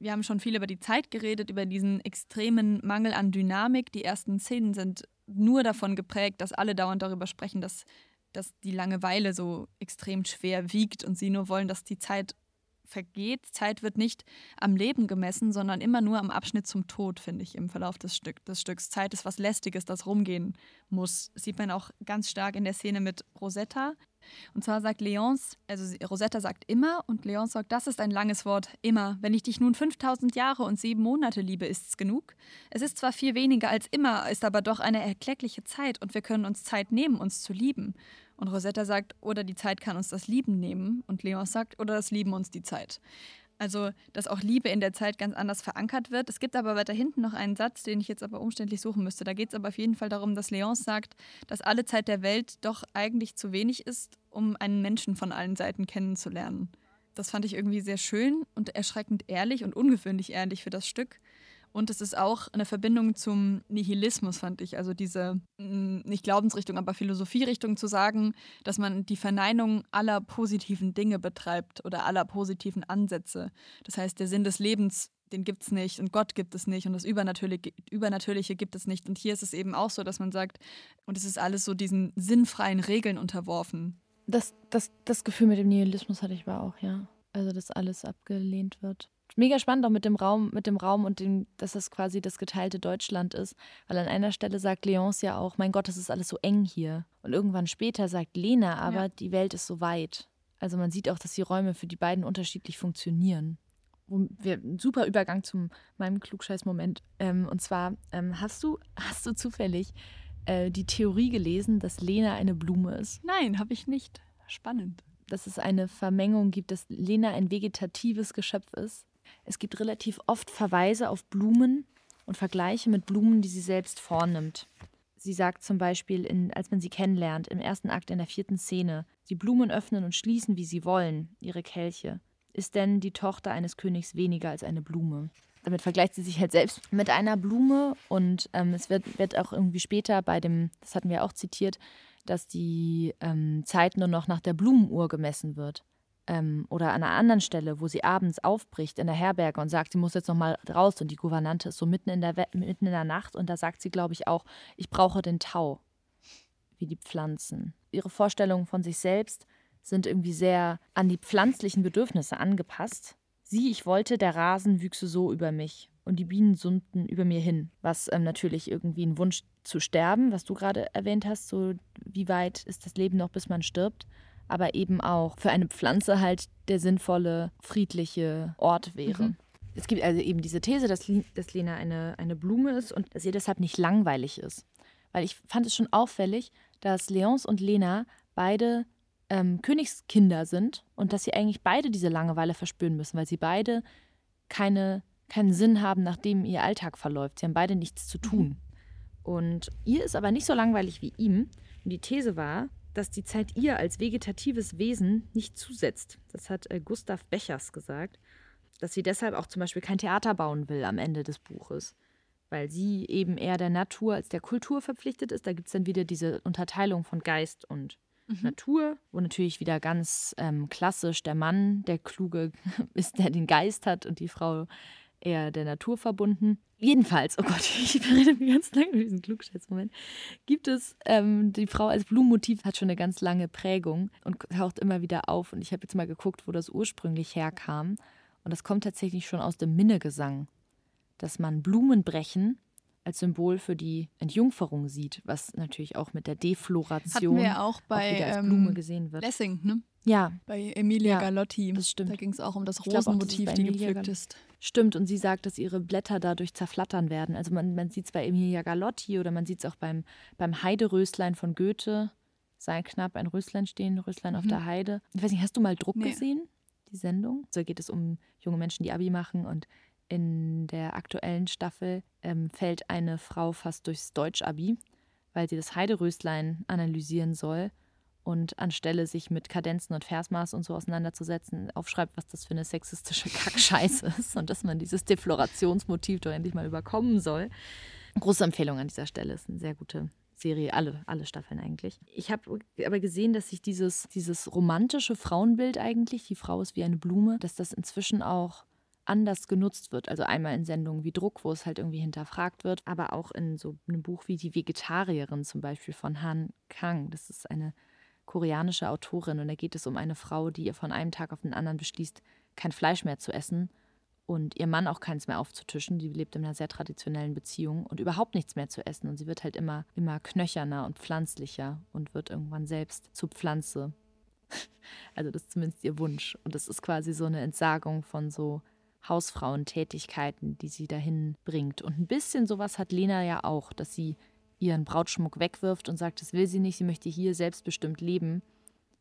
Wir haben schon viel über die Zeit geredet, über diesen extremen Mangel an Dynamik. Die ersten Szenen sind nur davon geprägt, dass alle dauernd darüber sprechen, dass, dass die Langeweile so extrem schwer wiegt und sie nur wollen, dass die Zeit vergeht. Zeit wird nicht am Leben gemessen, sondern immer nur am Abschnitt zum Tod, finde ich, im Verlauf des, Stück, des Stücks. Zeit ist was Lästiges, das rumgehen muss. Das sieht man auch ganz stark in der Szene mit Rosetta, und zwar sagt Leonce, also Rosetta sagt immer und Leonce sagt, das ist ein langes Wort, immer. Wenn ich dich nun 5000 Jahre und sieben Monate liebe, ist's genug? Es ist zwar viel weniger als immer, ist aber doch eine erkleckliche Zeit und wir können uns Zeit nehmen, uns zu lieben. Und Rosetta sagt, oder die Zeit kann uns das Lieben nehmen. Und Leonce sagt, oder das Lieben uns die Zeit. Also, dass auch Liebe in der Zeit ganz anders verankert wird. Es gibt aber weiter hinten noch einen Satz, den ich jetzt aber umständlich suchen müsste. Da geht es aber auf jeden Fall darum, dass Leonce sagt, dass alle Zeit der Welt doch eigentlich zu wenig ist, um einen Menschen von allen Seiten kennenzulernen. Das fand ich irgendwie sehr schön und erschreckend ehrlich und ungewöhnlich ehrlich für das Stück. Und es ist auch eine Verbindung zum Nihilismus, fand ich. Also diese, mm, nicht Glaubensrichtung, aber Philosophierichtung zu sagen, dass man die Verneinung aller positiven Dinge betreibt oder aller positiven Ansätze. Das heißt, der Sinn des Lebens, den gibt es nicht und Gott gibt es nicht und das Übernatürliche, Übernatürliche gibt es nicht. Und hier ist es eben auch so, dass man sagt, und es ist alles so diesen sinnfreien Regeln unterworfen. Das, das, das Gefühl mit dem Nihilismus hatte ich aber auch, ja. Also, dass alles abgelehnt wird mega spannend auch mit dem Raum, mit dem Raum und dem, dass es quasi das geteilte Deutschland ist. Weil an einer Stelle sagt Leonce ja auch, mein Gott, das ist alles so eng hier. Und irgendwann später sagt Lena aber, ja. die Welt ist so weit. Also man sieht auch, dass die Räume für die beiden unterschiedlich funktionieren. Wir, ein super Übergang zu meinem Klugscheiß-Moment. Ähm, und zwar, ähm, hast, du, hast du zufällig äh, die Theorie gelesen, dass Lena eine Blume ist? Nein, habe ich nicht. Spannend. Dass es eine Vermengung gibt, dass Lena ein vegetatives Geschöpf ist es gibt relativ oft Verweise auf Blumen und Vergleiche mit Blumen, die sie selbst vornimmt. Sie sagt zum Beispiel, in, als man sie kennenlernt, im ersten Akt in der vierten Szene, die Blumen öffnen und schließen, wie sie wollen, ihre Kelche. Ist denn die Tochter eines Königs weniger als eine Blume? Damit vergleicht sie sich halt selbst mit einer Blume und ähm, es wird, wird auch irgendwie später bei dem, das hatten wir auch zitiert, dass die ähm, Zeit nur noch nach der Blumenuhr gemessen wird ähm, oder an einer anderen Stelle, wo sie abends aufbricht in der Herberge und sagt, sie muss jetzt noch mal raus. Und die Gouvernante ist so mitten in der, mitten in der Nacht. Und da sagt sie, glaube ich, auch, ich brauche den Tau, wie die Pflanzen. Ihre Vorstellungen von sich selbst sind irgendwie sehr an die pflanzlichen Bedürfnisse angepasst. Sie, ich wollte, der Rasen wüchse so über mich und die Bienen summten über mir hin, was ähm, natürlich irgendwie ein Wunsch zu sterben, was du gerade erwähnt hast, so wie weit ist das Leben noch, bis man stirbt aber eben auch für eine Pflanze halt der sinnvolle, friedliche Ort wäre. Mhm. Es gibt also eben diese These, dass, dass Lena eine, eine Blume ist und dass ihr deshalb nicht langweilig ist. Weil ich fand es schon auffällig, dass Leonce und Lena beide ähm, Königskinder sind und dass sie eigentlich beide diese Langeweile verspüren müssen, weil sie beide keine, keinen Sinn haben, nachdem ihr Alltag verläuft. Sie haben beide nichts zu tun. Mhm. Und ihr ist aber nicht so langweilig wie ihm. Und die These war, dass die Zeit ihr als vegetatives Wesen nicht zusetzt. Das hat äh, Gustav Bechers gesagt, dass sie deshalb auch zum Beispiel kein Theater bauen will am Ende des Buches, weil sie eben eher der Natur als der Kultur verpflichtet ist. Da gibt es dann wieder diese Unterteilung von Geist und mhm. Natur, wo natürlich wieder ganz ähm, klassisch der Mann, der Kluge ist, der den Geist hat und die Frau eher der Natur verbunden. Jedenfalls, oh Gott, ich rede mir ganz lange über diesen Klugscheißmoment, gibt es, ähm, die Frau als Blumenmotiv hat schon eine ganz lange Prägung und taucht immer wieder auf. Und ich habe jetzt mal geguckt, wo das ursprünglich herkam. Und das kommt tatsächlich schon aus dem Minnegesang, dass man Blumen brechen als Symbol für die Entjungferung sieht, was natürlich auch mit der Defloration Hatten wir auch bei auch als Blume ähm, gesehen wird. Lessing, ne? Ja. Bei Emilia ja, Galotti. Das stimmt. Da ging es auch um das Rosenmotiv, die gepflückt ist. Stimmt, und sie sagt, dass ihre Blätter dadurch zerflattern werden. Also man, man sieht es bei Emilia Galotti oder man sieht es auch beim, beim Heideröslein von Goethe. Sei knapp ein Röslein stehen, Röslein mhm. auf der Heide. Ich weiß nicht, hast du mal Druck nee. gesehen, die Sendung? So geht es um junge Menschen, die Abi machen und in der aktuellen Staffel ähm, fällt eine Frau fast durchs Deutsch-Abi, weil sie das Heideröslein analysieren soll und anstelle sich mit Kadenzen und Versmaß und so auseinanderzusetzen, aufschreibt, was das für eine sexistische Kackscheiße ist und dass man dieses Deflorationsmotiv doch endlich mal überkommen soll. Große Empfehlung an dieser Stelle, ist eine sehr gute Serie, alle, alle Staffeln eigentlich. Ich habe aber gesehen, dass sich dieses, dieses romantische Frauenbild eigentlich, die Frau ist wie eine Blume, dass das inzwischen auch anders genutzt wird. Also einmal in Sendungen wie Druck, wo es halt irgendwie hinterfragt wird, aber auch in so einem Buch wie Die Vegetarierin zum Beispiel von Han Kang. Das ist eine koreanische Autorin und da geht es um eine Frau, die ihr von einem Tag auf den anderen beschließt, kein Fleisch mehr zu essen und ihr Mann auch keins mehr aufzutischen. Die lebt in einer sehr traditionellen Beziehung und überhaupt nichts mehr zu essen und sie wird halt immer, immer knöcherner und pflanzlicher und wird irgendwann selbst zur Pflanze. Also das ist zumindest ihr Wunsch und das ist quasi so eine Entsagung von so Hausfrauentätigkeiten, die sie dahin bringt. Und ein bisschen sowas hat Lena ja auch, dass sie ihren Brautschmuck wegwirft und sagt, das will sie nicht, sie möchte hier selbstbestimmt leben.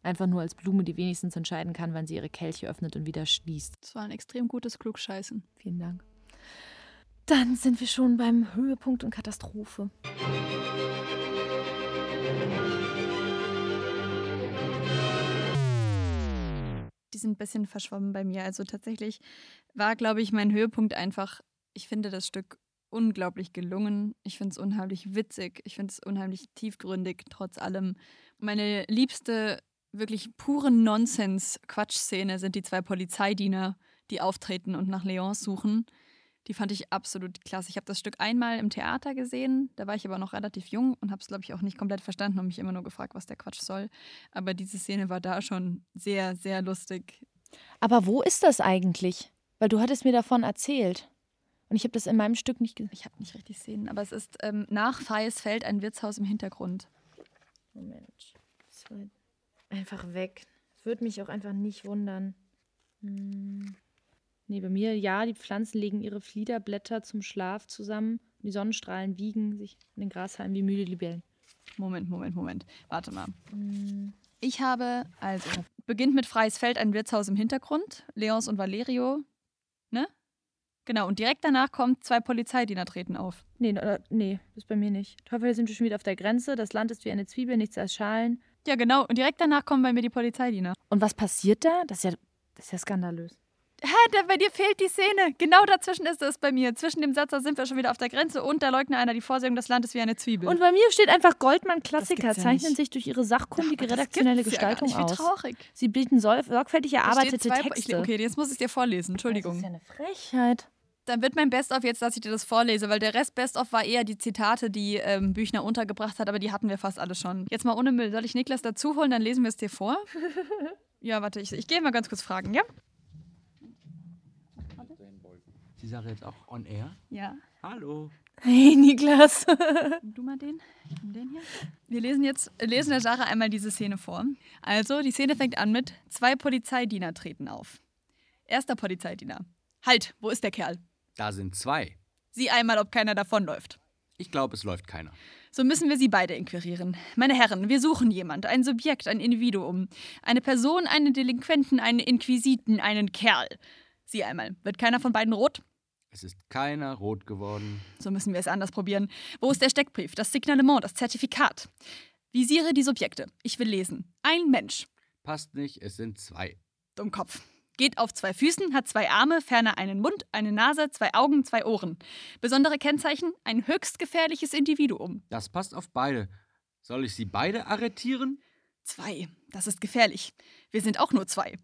Einfach nur als Blume, die wenigstens entscheiden kann, wann sie ihre Kelche öffnet und wieder schließt. Das war ein extrem gutes Klugscheißen. Vielen Dank. Dann sind wir schon beim Höhepunkt und Katastrophe. Die sind ein bisschen verschwommen bei mir. Also tatsächlich war, glaube ich, mein Höhepunkt einfach, ich finde das Stück unglaublich gelungen. Ich finde es unheimlich witzig. Ich finde es unheimlich tiefgründig, trotz allem. Meine liebste, wirklich pure Nonsens-Quatschszene sind die zwei Polizeidiener, die auftreten und nach Leon suchen. Die fand ich absolut klasse. Ich habe das Stück einmal im Theater gesehen, da war ich aber noch relativ jung und habe es, glaube ich, auch nicht komplett verstanden und mich immer nur gefragt, was der Quatsch soll. Aber diese Szene war da schon sehr, sehr lustig. Aber wo ist das eigentlich? Weil du hattest mir davon erzählt. Und ich habe das in meinem Stück nicht gesehen. Ich habe nicht richtig sehen, aber es ist ähm, nach Feisfeld ein Wirtshaus im Hintergrund. Moment. Das war einfach weg. Würde mich auch einfach nicht wundern. Hm. Nee, bei mir, ja, die Pflanzen legen ihre Fliederblätter zum Schlaf zusammen. Die Sonnenstrahlen wiegen sich in den Grashalmen wie müde Libellen. Moment, Moment, Moment. Warte mal. Ich habe, also, beginnt mit Freies Feld, ein Wirtshaus im Hintergrund. Leons und Valerio, ne? Genau, und direkt danach kommt zwei Polizeidiener treten auf. Nee, nee, ist bei mir nicht. Heute sind wir schon wieder auf der Grenze. Das Land ist wie eine Zwiebel, nichts als Schalen. Ja, genau. Und direkt danach kommen bei mir die Polizeidiener. Und was passiert da? Das ist ja, das ist ja skandalös. Hä, da, bei dir fehlt die Szene. Genau dazwischen ist es bei mir. Zwischen dem Satz, da sind wir schon wieder auf der Grenze und da leugnet einer die Vorsehung, das Land ist wie eine Zwiebel. Und bei mir steht einfach Goldmann-Klassiker, Das gibt's ja zeichnen nicht. sich durch ihre sachkundige das redaktionelle gibt's ja Gestaltung nicht. Wie aus. traurig. Sie bieten sorg- sorgfältig erarbeitete Texte. Ich, okay, jetzt muss ich dir vorlesen. Das ist Entschuldigung. ja eine Frechheit. Dann wird mein Best-of jetzt, dass ich dir das vorlese, weil der Rest Best-of war eher die Zitate, die ähm, Büchner untergebracht hat, aber die hatten wir fast alle schon. Jetzt mal ohne Müll. Soll ich Niklas dazu holen, dann lesen wir es dir vor? ja, warte, ich, ich gehe mal ganz kurz fragen, ja? Die Sache jetzt auch on air? Ja. Hallo. Hey, Niklas. Nimm Du mal den. Ich nehm den hier. Wir lesen jetzt, lesen der Sache einmal diese Szene vor. Also, die Szene fängt an mit: Zwei Polizeidiener treten auf. Erster Polizeidiener. Halt, wo ist der Kerl? Da sind zwei. Sieh einmal, ob keiner davonläuft. Ich glaube, es läuft keiner. So müssen wir sie beide inquirieren. Meine Herren, wir suchen jemand, ein Subjekt, ein Individuum. Eine Person, einen Delinquenten, einen Inquisiten, einen Kerl. Sieh einmal, wird keiner von beiden rot? Es ist keiner rot geworden. So müssen wir es anders probieren. Wo ist der Steckbrief, das Signalement, das Zertifikat? Visiere die Subjekte. Ich will lesen. Ein Mensch. Passt nicht, es sind zwei. Dummkopf. Geht auf zwei Füßen, hat zwei Arme, ferner einen Mund, eine Nase, zwei Augen, zwei Ohren. Besondere Kennzeichen: ein höchst gefährliches Individuum. Das passt auf beide. Soll ich sie beide arretieren? Zwei. Das ist gefährlich. Wir sind auch nur zwei.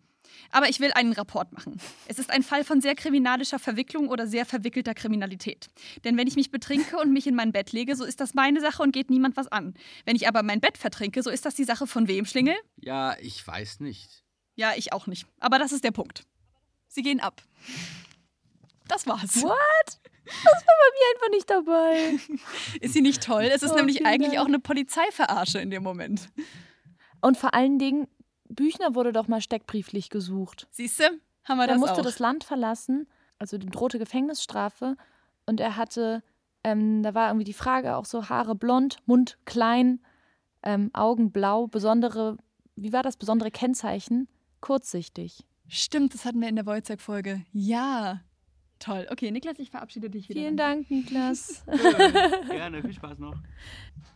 Aber ich will einen Rapport machen. Es ist ein Fall von sehr kriminalischer Verwicklung oder sehr verwickelter Kriminalität. Denn wenn ich mich betrinke und mich in mein Bett lege, so ist das meine Sache und geht niemand was an. Wenn ich aber mein Bett vertrinke, so ist das die Sache von wem, Schlingel? Ja, ich weiß nicht. Ja, ich auch nicht. Aber das ist der Punkt. Sie gehen ab. Das war's. What? Das war bei mir einfach nicht dabei. Ist sie nicht toll? Es ist Oh, nämlich eigentlich Dank. auch eine Polizeiverarsche in dem Moment. Und vor allen Dingen, Büchner wurde doch mal steckbrieflich gesucht. Siehst du? Haben wir Er das musste auch. das Land verlassen, also die drohte Gefängnisstrafe. Und er hatte, ähm, da war irgendwie die Frage auch so Haare blond, Mund klein, ähm, Augen blau, besondere, wie war das, besondere Kennzeichen? Kurzsichtig. Stimmt, das hatten wir in der Wojciech-Folge. Ja. Toll. Okay, Niklas, ich verabschiede dich wieder. Vielen Dank, Niklas. Gerne, viel Spaß noch.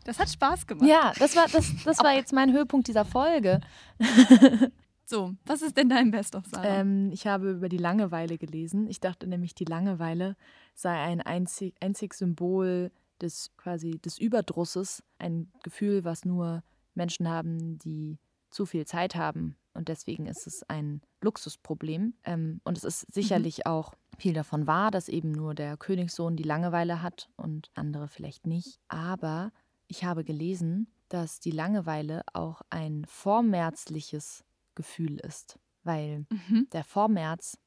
Das hat Spaß gemacht. ja, das war, das, das war jetzt mein Höhepunkt dieser Folge. So, was ist denn dein Best of Sarah? Ähm, ich habe über die Langeweile gelesen. Ich dachte nämlich, die Langeweile sei ein einzig, einzig Symbol des quasi des Überdrusses, ein Gefühl, was nur Menschen haben, die zu viel Zeit haben. Und deswegen ist es ein Luxusproblem. Ähm, und es ist sicherlich auch viel davon wahr, dass eben nur der Königssohn die Langeweile hat und andere vielleicht nicht. Aber ich habe gelesen, dass die Langeweile auch ein vormärzliches Gefühl ist. Weil Mhm. der Vormärz,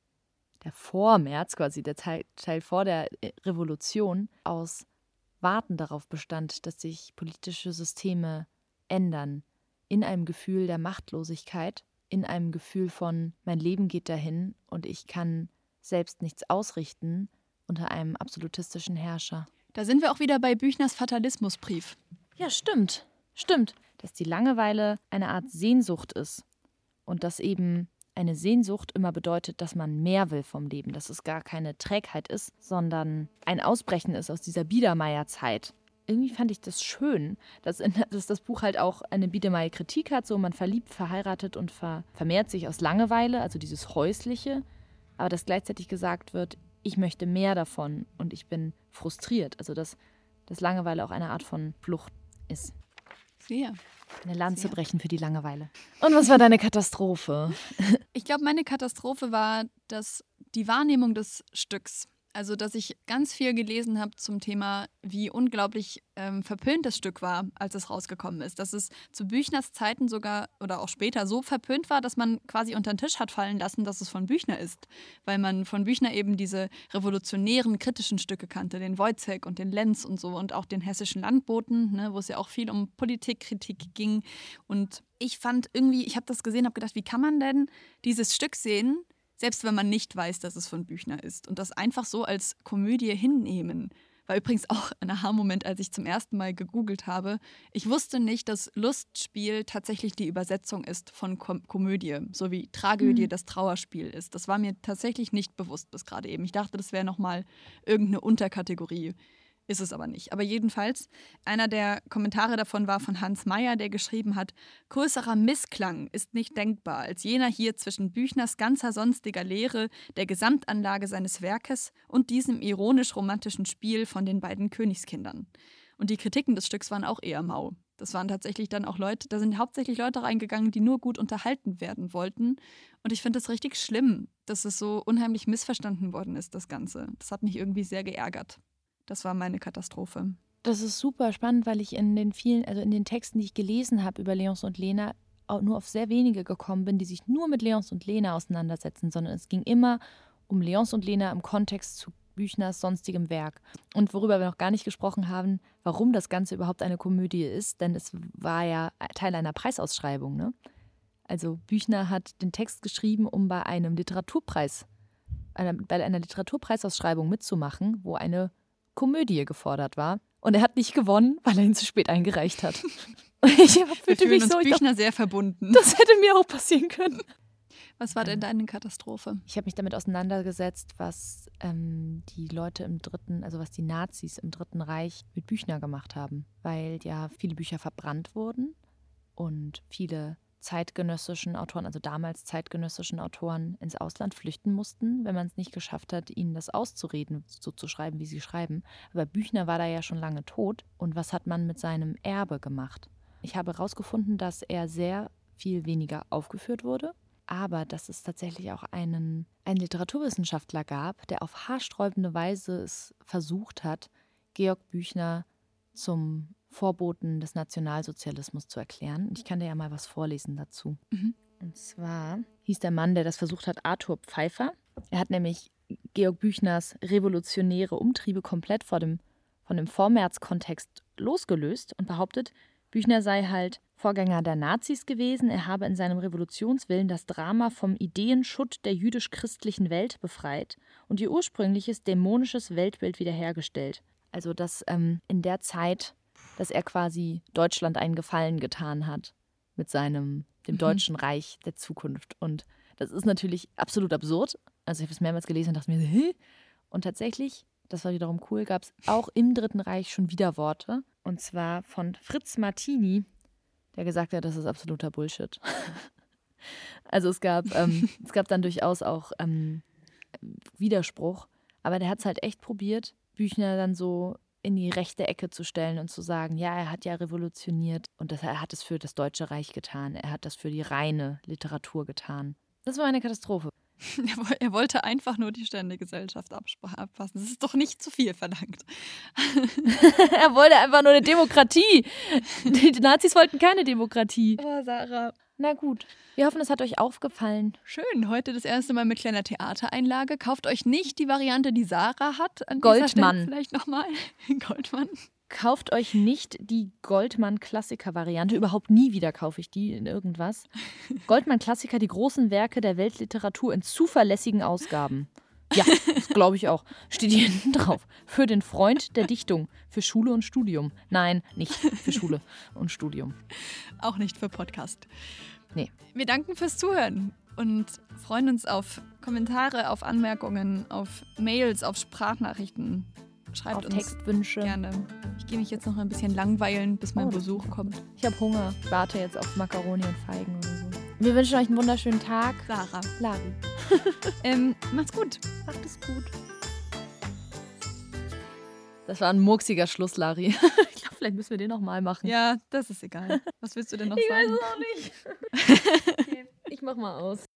der Vormärz quasi, der Teil, Teil vor der äh, Revolution, aus Warten darauf bestand, dass sich politische Systeme ändern. In einem Gefühl der Machtlosigkeit, in einem Gefühl von, mein Leben geht dahin und ich kann selbst nichts ausrichten unter einem absolutistischen Herrscher. Da sind wir auch wieder bei Büchners Fatalismusbrief. Ja, stimmt. Stimmt. Dass die Langeweile eine Art Sehnsucht ist. Und dass eben eine Sehnsucht immer bedeutet, dass man mehr will vom Leben. Dass es gar keine Trägheit ist, sondern ein Ausbrechen ist aus dieser Biedermeier-Zeit. Irgendwie fand ich das schön, dass, in, dass das Buch halt auch eine Biedermeier-Kritik hat. So, man verliebt, verheiratet und ver, vermehrt sich aus Langeweile, also dieses Häusliche. Aber dass gleichzeitig gesagt wird, ich möchte mehr davon und ich bin frustriert. Also dass, dass Langeweile auch eine Art von Flucht ist. Sehr. Eine Lanze Sehr. brechen für die Langeweile. Und was war deine Katastrophe? Ich glaube, meine Katastrophe war dass die Wahrnehmung des Stücks. Also, dass ich ganz viel gelesen habe zum Thema, wie unglaublich ähm, verpönt das Stück war, als es rausgekommen ist. Dass es zu Büchners Zeiten sogar oder auch später so verpönt war, dass man quasi unter den Tisch hat fallen lassen, dass es von Büchner ist. Weil man von Büchner eben diese revolutionären, kritischen Stücke kannte, den Wojciech und den Lenz und so und auch den hessischen Landboten, ne, wo es ja auch viel um Politikkritik ging. Und ich fand irgendwie, ich habe das gesehen, habe gedacht, wie kann man denn dieses Stück sehen, selbst wenn man nicht weiß, dass es von Büchner ist und das einfach so als Komödie hinnehmen. War übrigens auch ein Aha-Moment, als ich zum ersten Mal gegoogelt habe. Ich wusste nicht, dass Lustspiel tatsächlich die Übersetzung ist von Kom Komödie, so wie Tragödie Hm. das Trauerspiel ist. Das war mir tatsächlich nicht bewusst bis gerade eben. Ich dachte, das wäre nochmal irgendeine Unterkategorie. Ist es aber nicht. Aber jedenfalls, einer der Kommentare davon war von Hans Meyer, der geschrieben hat, größerer Missklang ist nicht denkbar als jener hier zwischen Büchners ganzer sonstiger Lehre, der Gesamtanlage seines Werkes und diesem ironisch-romantischen Spiel von den beiden Königskindern. Und die Kritiken des Stücks waren auch eher mau. Das waren tatsächlich dann auch Leute, da sind hauptsächlich Leute reingegangen, die nur gut unterhalten werden wollten. Und ich finde es richtig schlimm, dass es so unheimlich missverstanden worden ist, das Ganze. Das hat mich irgendwie sehr geärgert. Das war meine Katastrophe. Das ist super spannend, weil ich in den vielen, also in den Texten, die ich gelesen habe über Leons und Lena, nur auf sehr wenige gekommen bin, die sich nur mit Leons und Lena auseinandersetzen, sondern es ging immer um Leons und Lena im Kontext zu Büchners sonstigem Werk. Und worüber wir noch gar nicht gesprochen haben, warum das Ganze überhaupt eine Komödie ist, denn es war ja Teil einer Preisausschreibung. Ne? Also Büchner hat den Text geschrieben, um bei einem Literaturpreis, einer, bei einer Literaturpreisausschreibung mitzumachen, wo eine Komödie gefordert war. Und er hat nicht gewonnen, weil er ihn zu spät eingereicht hat. Ich fühlte mich uns so, ich dachte, Büchner sehr verbunden. das hätte mir auch passieren können. Was war denn deine Katastrophe? Ich habe mich damit auseinandergesetzt, was ähm, die Leute im Dritten, also was die Nazis im Dritten Reich mit Büchner gemacht haben. Weil ja viele Bücher verbrannt wurden und viele zeitgenössischen Autoren, also damals zeitgenössischen Autoren, ins Ausland flüchten mussten, wenn man es nicht geschafft hat, ihnen das auszureden, so zu schreiben, wie sie schreiben. Aber Büchner war da ja schon lange tot. Und was hat man mit seinem Erbe gemacht? Ich habe herausgefunden, dass er sehr viel weniger aufgeführt wurde, aber dass es tatsächlich auch einen, einen Literaturwissenschaftler gab, der auf haarsträubende Weise es versucht hat, Georg Büchner zum Vorboten des Nationalsozialismus zu erklären. Und ich kann dir ja mal was vorlesen dazu. Mhm. Und zwar hieß der Mann, der das versucht hat, Arthur Pfeiffer. Er hat nämlich Georg Büchners revolutionäre Umtriebe komplett vor dem, von dem Vormärz-Kontext losgelöst und behauptet, Büchner sei halt Vorgänger der Nazis gewesen. Er habe in seinem Revolutionswillen das Drama vom Ideenschutt der jüdisch-christlichen Welt befreit und ihr ursprüngliches dämonisches Weltbild wiederhergestellt. Also, dass ähm, in der Zeit, dass er quasi Deutschland einen Gefallen getan hat mit seinem, dem Mhm. Deutschen Reich der Zukunft. Und das ist natürlich absolut absurd. Also, ich habe es mehrmals gelesen und dachte mir, hä? Und tatsächlich, das war wiederum cool, gab es auch im Dritten Reich schon wieder Worte. Und zwar von Fritz Martini, der gesagt hat, das ist absoluter Bullshit. also es gab, ähm, es gab dann durchaus auch ähm, Widerspruch, aber der hat es halt echt probiert, Büchner dann so in die rechte Ecke zu stellen und zu sagen, ja, er hat ja revolutioniert und das, er hat es für das Deutsche Reich getan, er hat das für die reine Literatur getan. Das war eine Katastrophe. Er wollte einfach nur die Ständegesellschaft abpassen. Das ist doch nicht zu viel verlangt. er wollte einfach nur eine Demokratie. Die Nazis wollten keine Demokratie. Oh, Sarah. Na gut, wir hoffen, es hat euch aufgefallen. Schön, heute das erste Mal mit kleiner Theatereinlage. Kauft euch nicht die Variante, die Sarah hat. An Goldmann. Vielleicht nochmal. Goldmann. Kauft euch nicht die Goldmann-Klassiker-Variante. Überhaupt nie wieder kaufe ich die in irgendwas. Goldmann-Klassiker, die großen Werke der Weltliteratur in zuverlässigen Ausgaben. Ja, das glaube ich auch. Steht hier hinten drauf. Für den Freund der Dichtung. Für Schule und Studium. Nein, nicht für Schule und Studium. Auch nicht für Podcast. Nee. Wir danken fürs Zuhören und freuen uns auf Kommentare, auf Anmerkungen, auf Mails, auf Sprachnachrichten. Schreibt auf uns Textwünsche. gerne. Ich gehe mich jetzt noch ein bisschen langweilen, bis mein Oh, Besuch kommt. Ich habe Hunger. Ich warte jetzt auf Makaroni und Feigen oder so. Wir wünschen euch einen wunderschönen Tag. Sarah. Lari. Ähm, macht's gut. Macht es gut. Das war ein murksiger Schluss, Lari. Ich glaube, vielleicht müssen wir den nochmal machen. Ja, das ist egal. Was willst du denn noch ich weiß sagen? es auch nicht. okay, ich mach mal aus.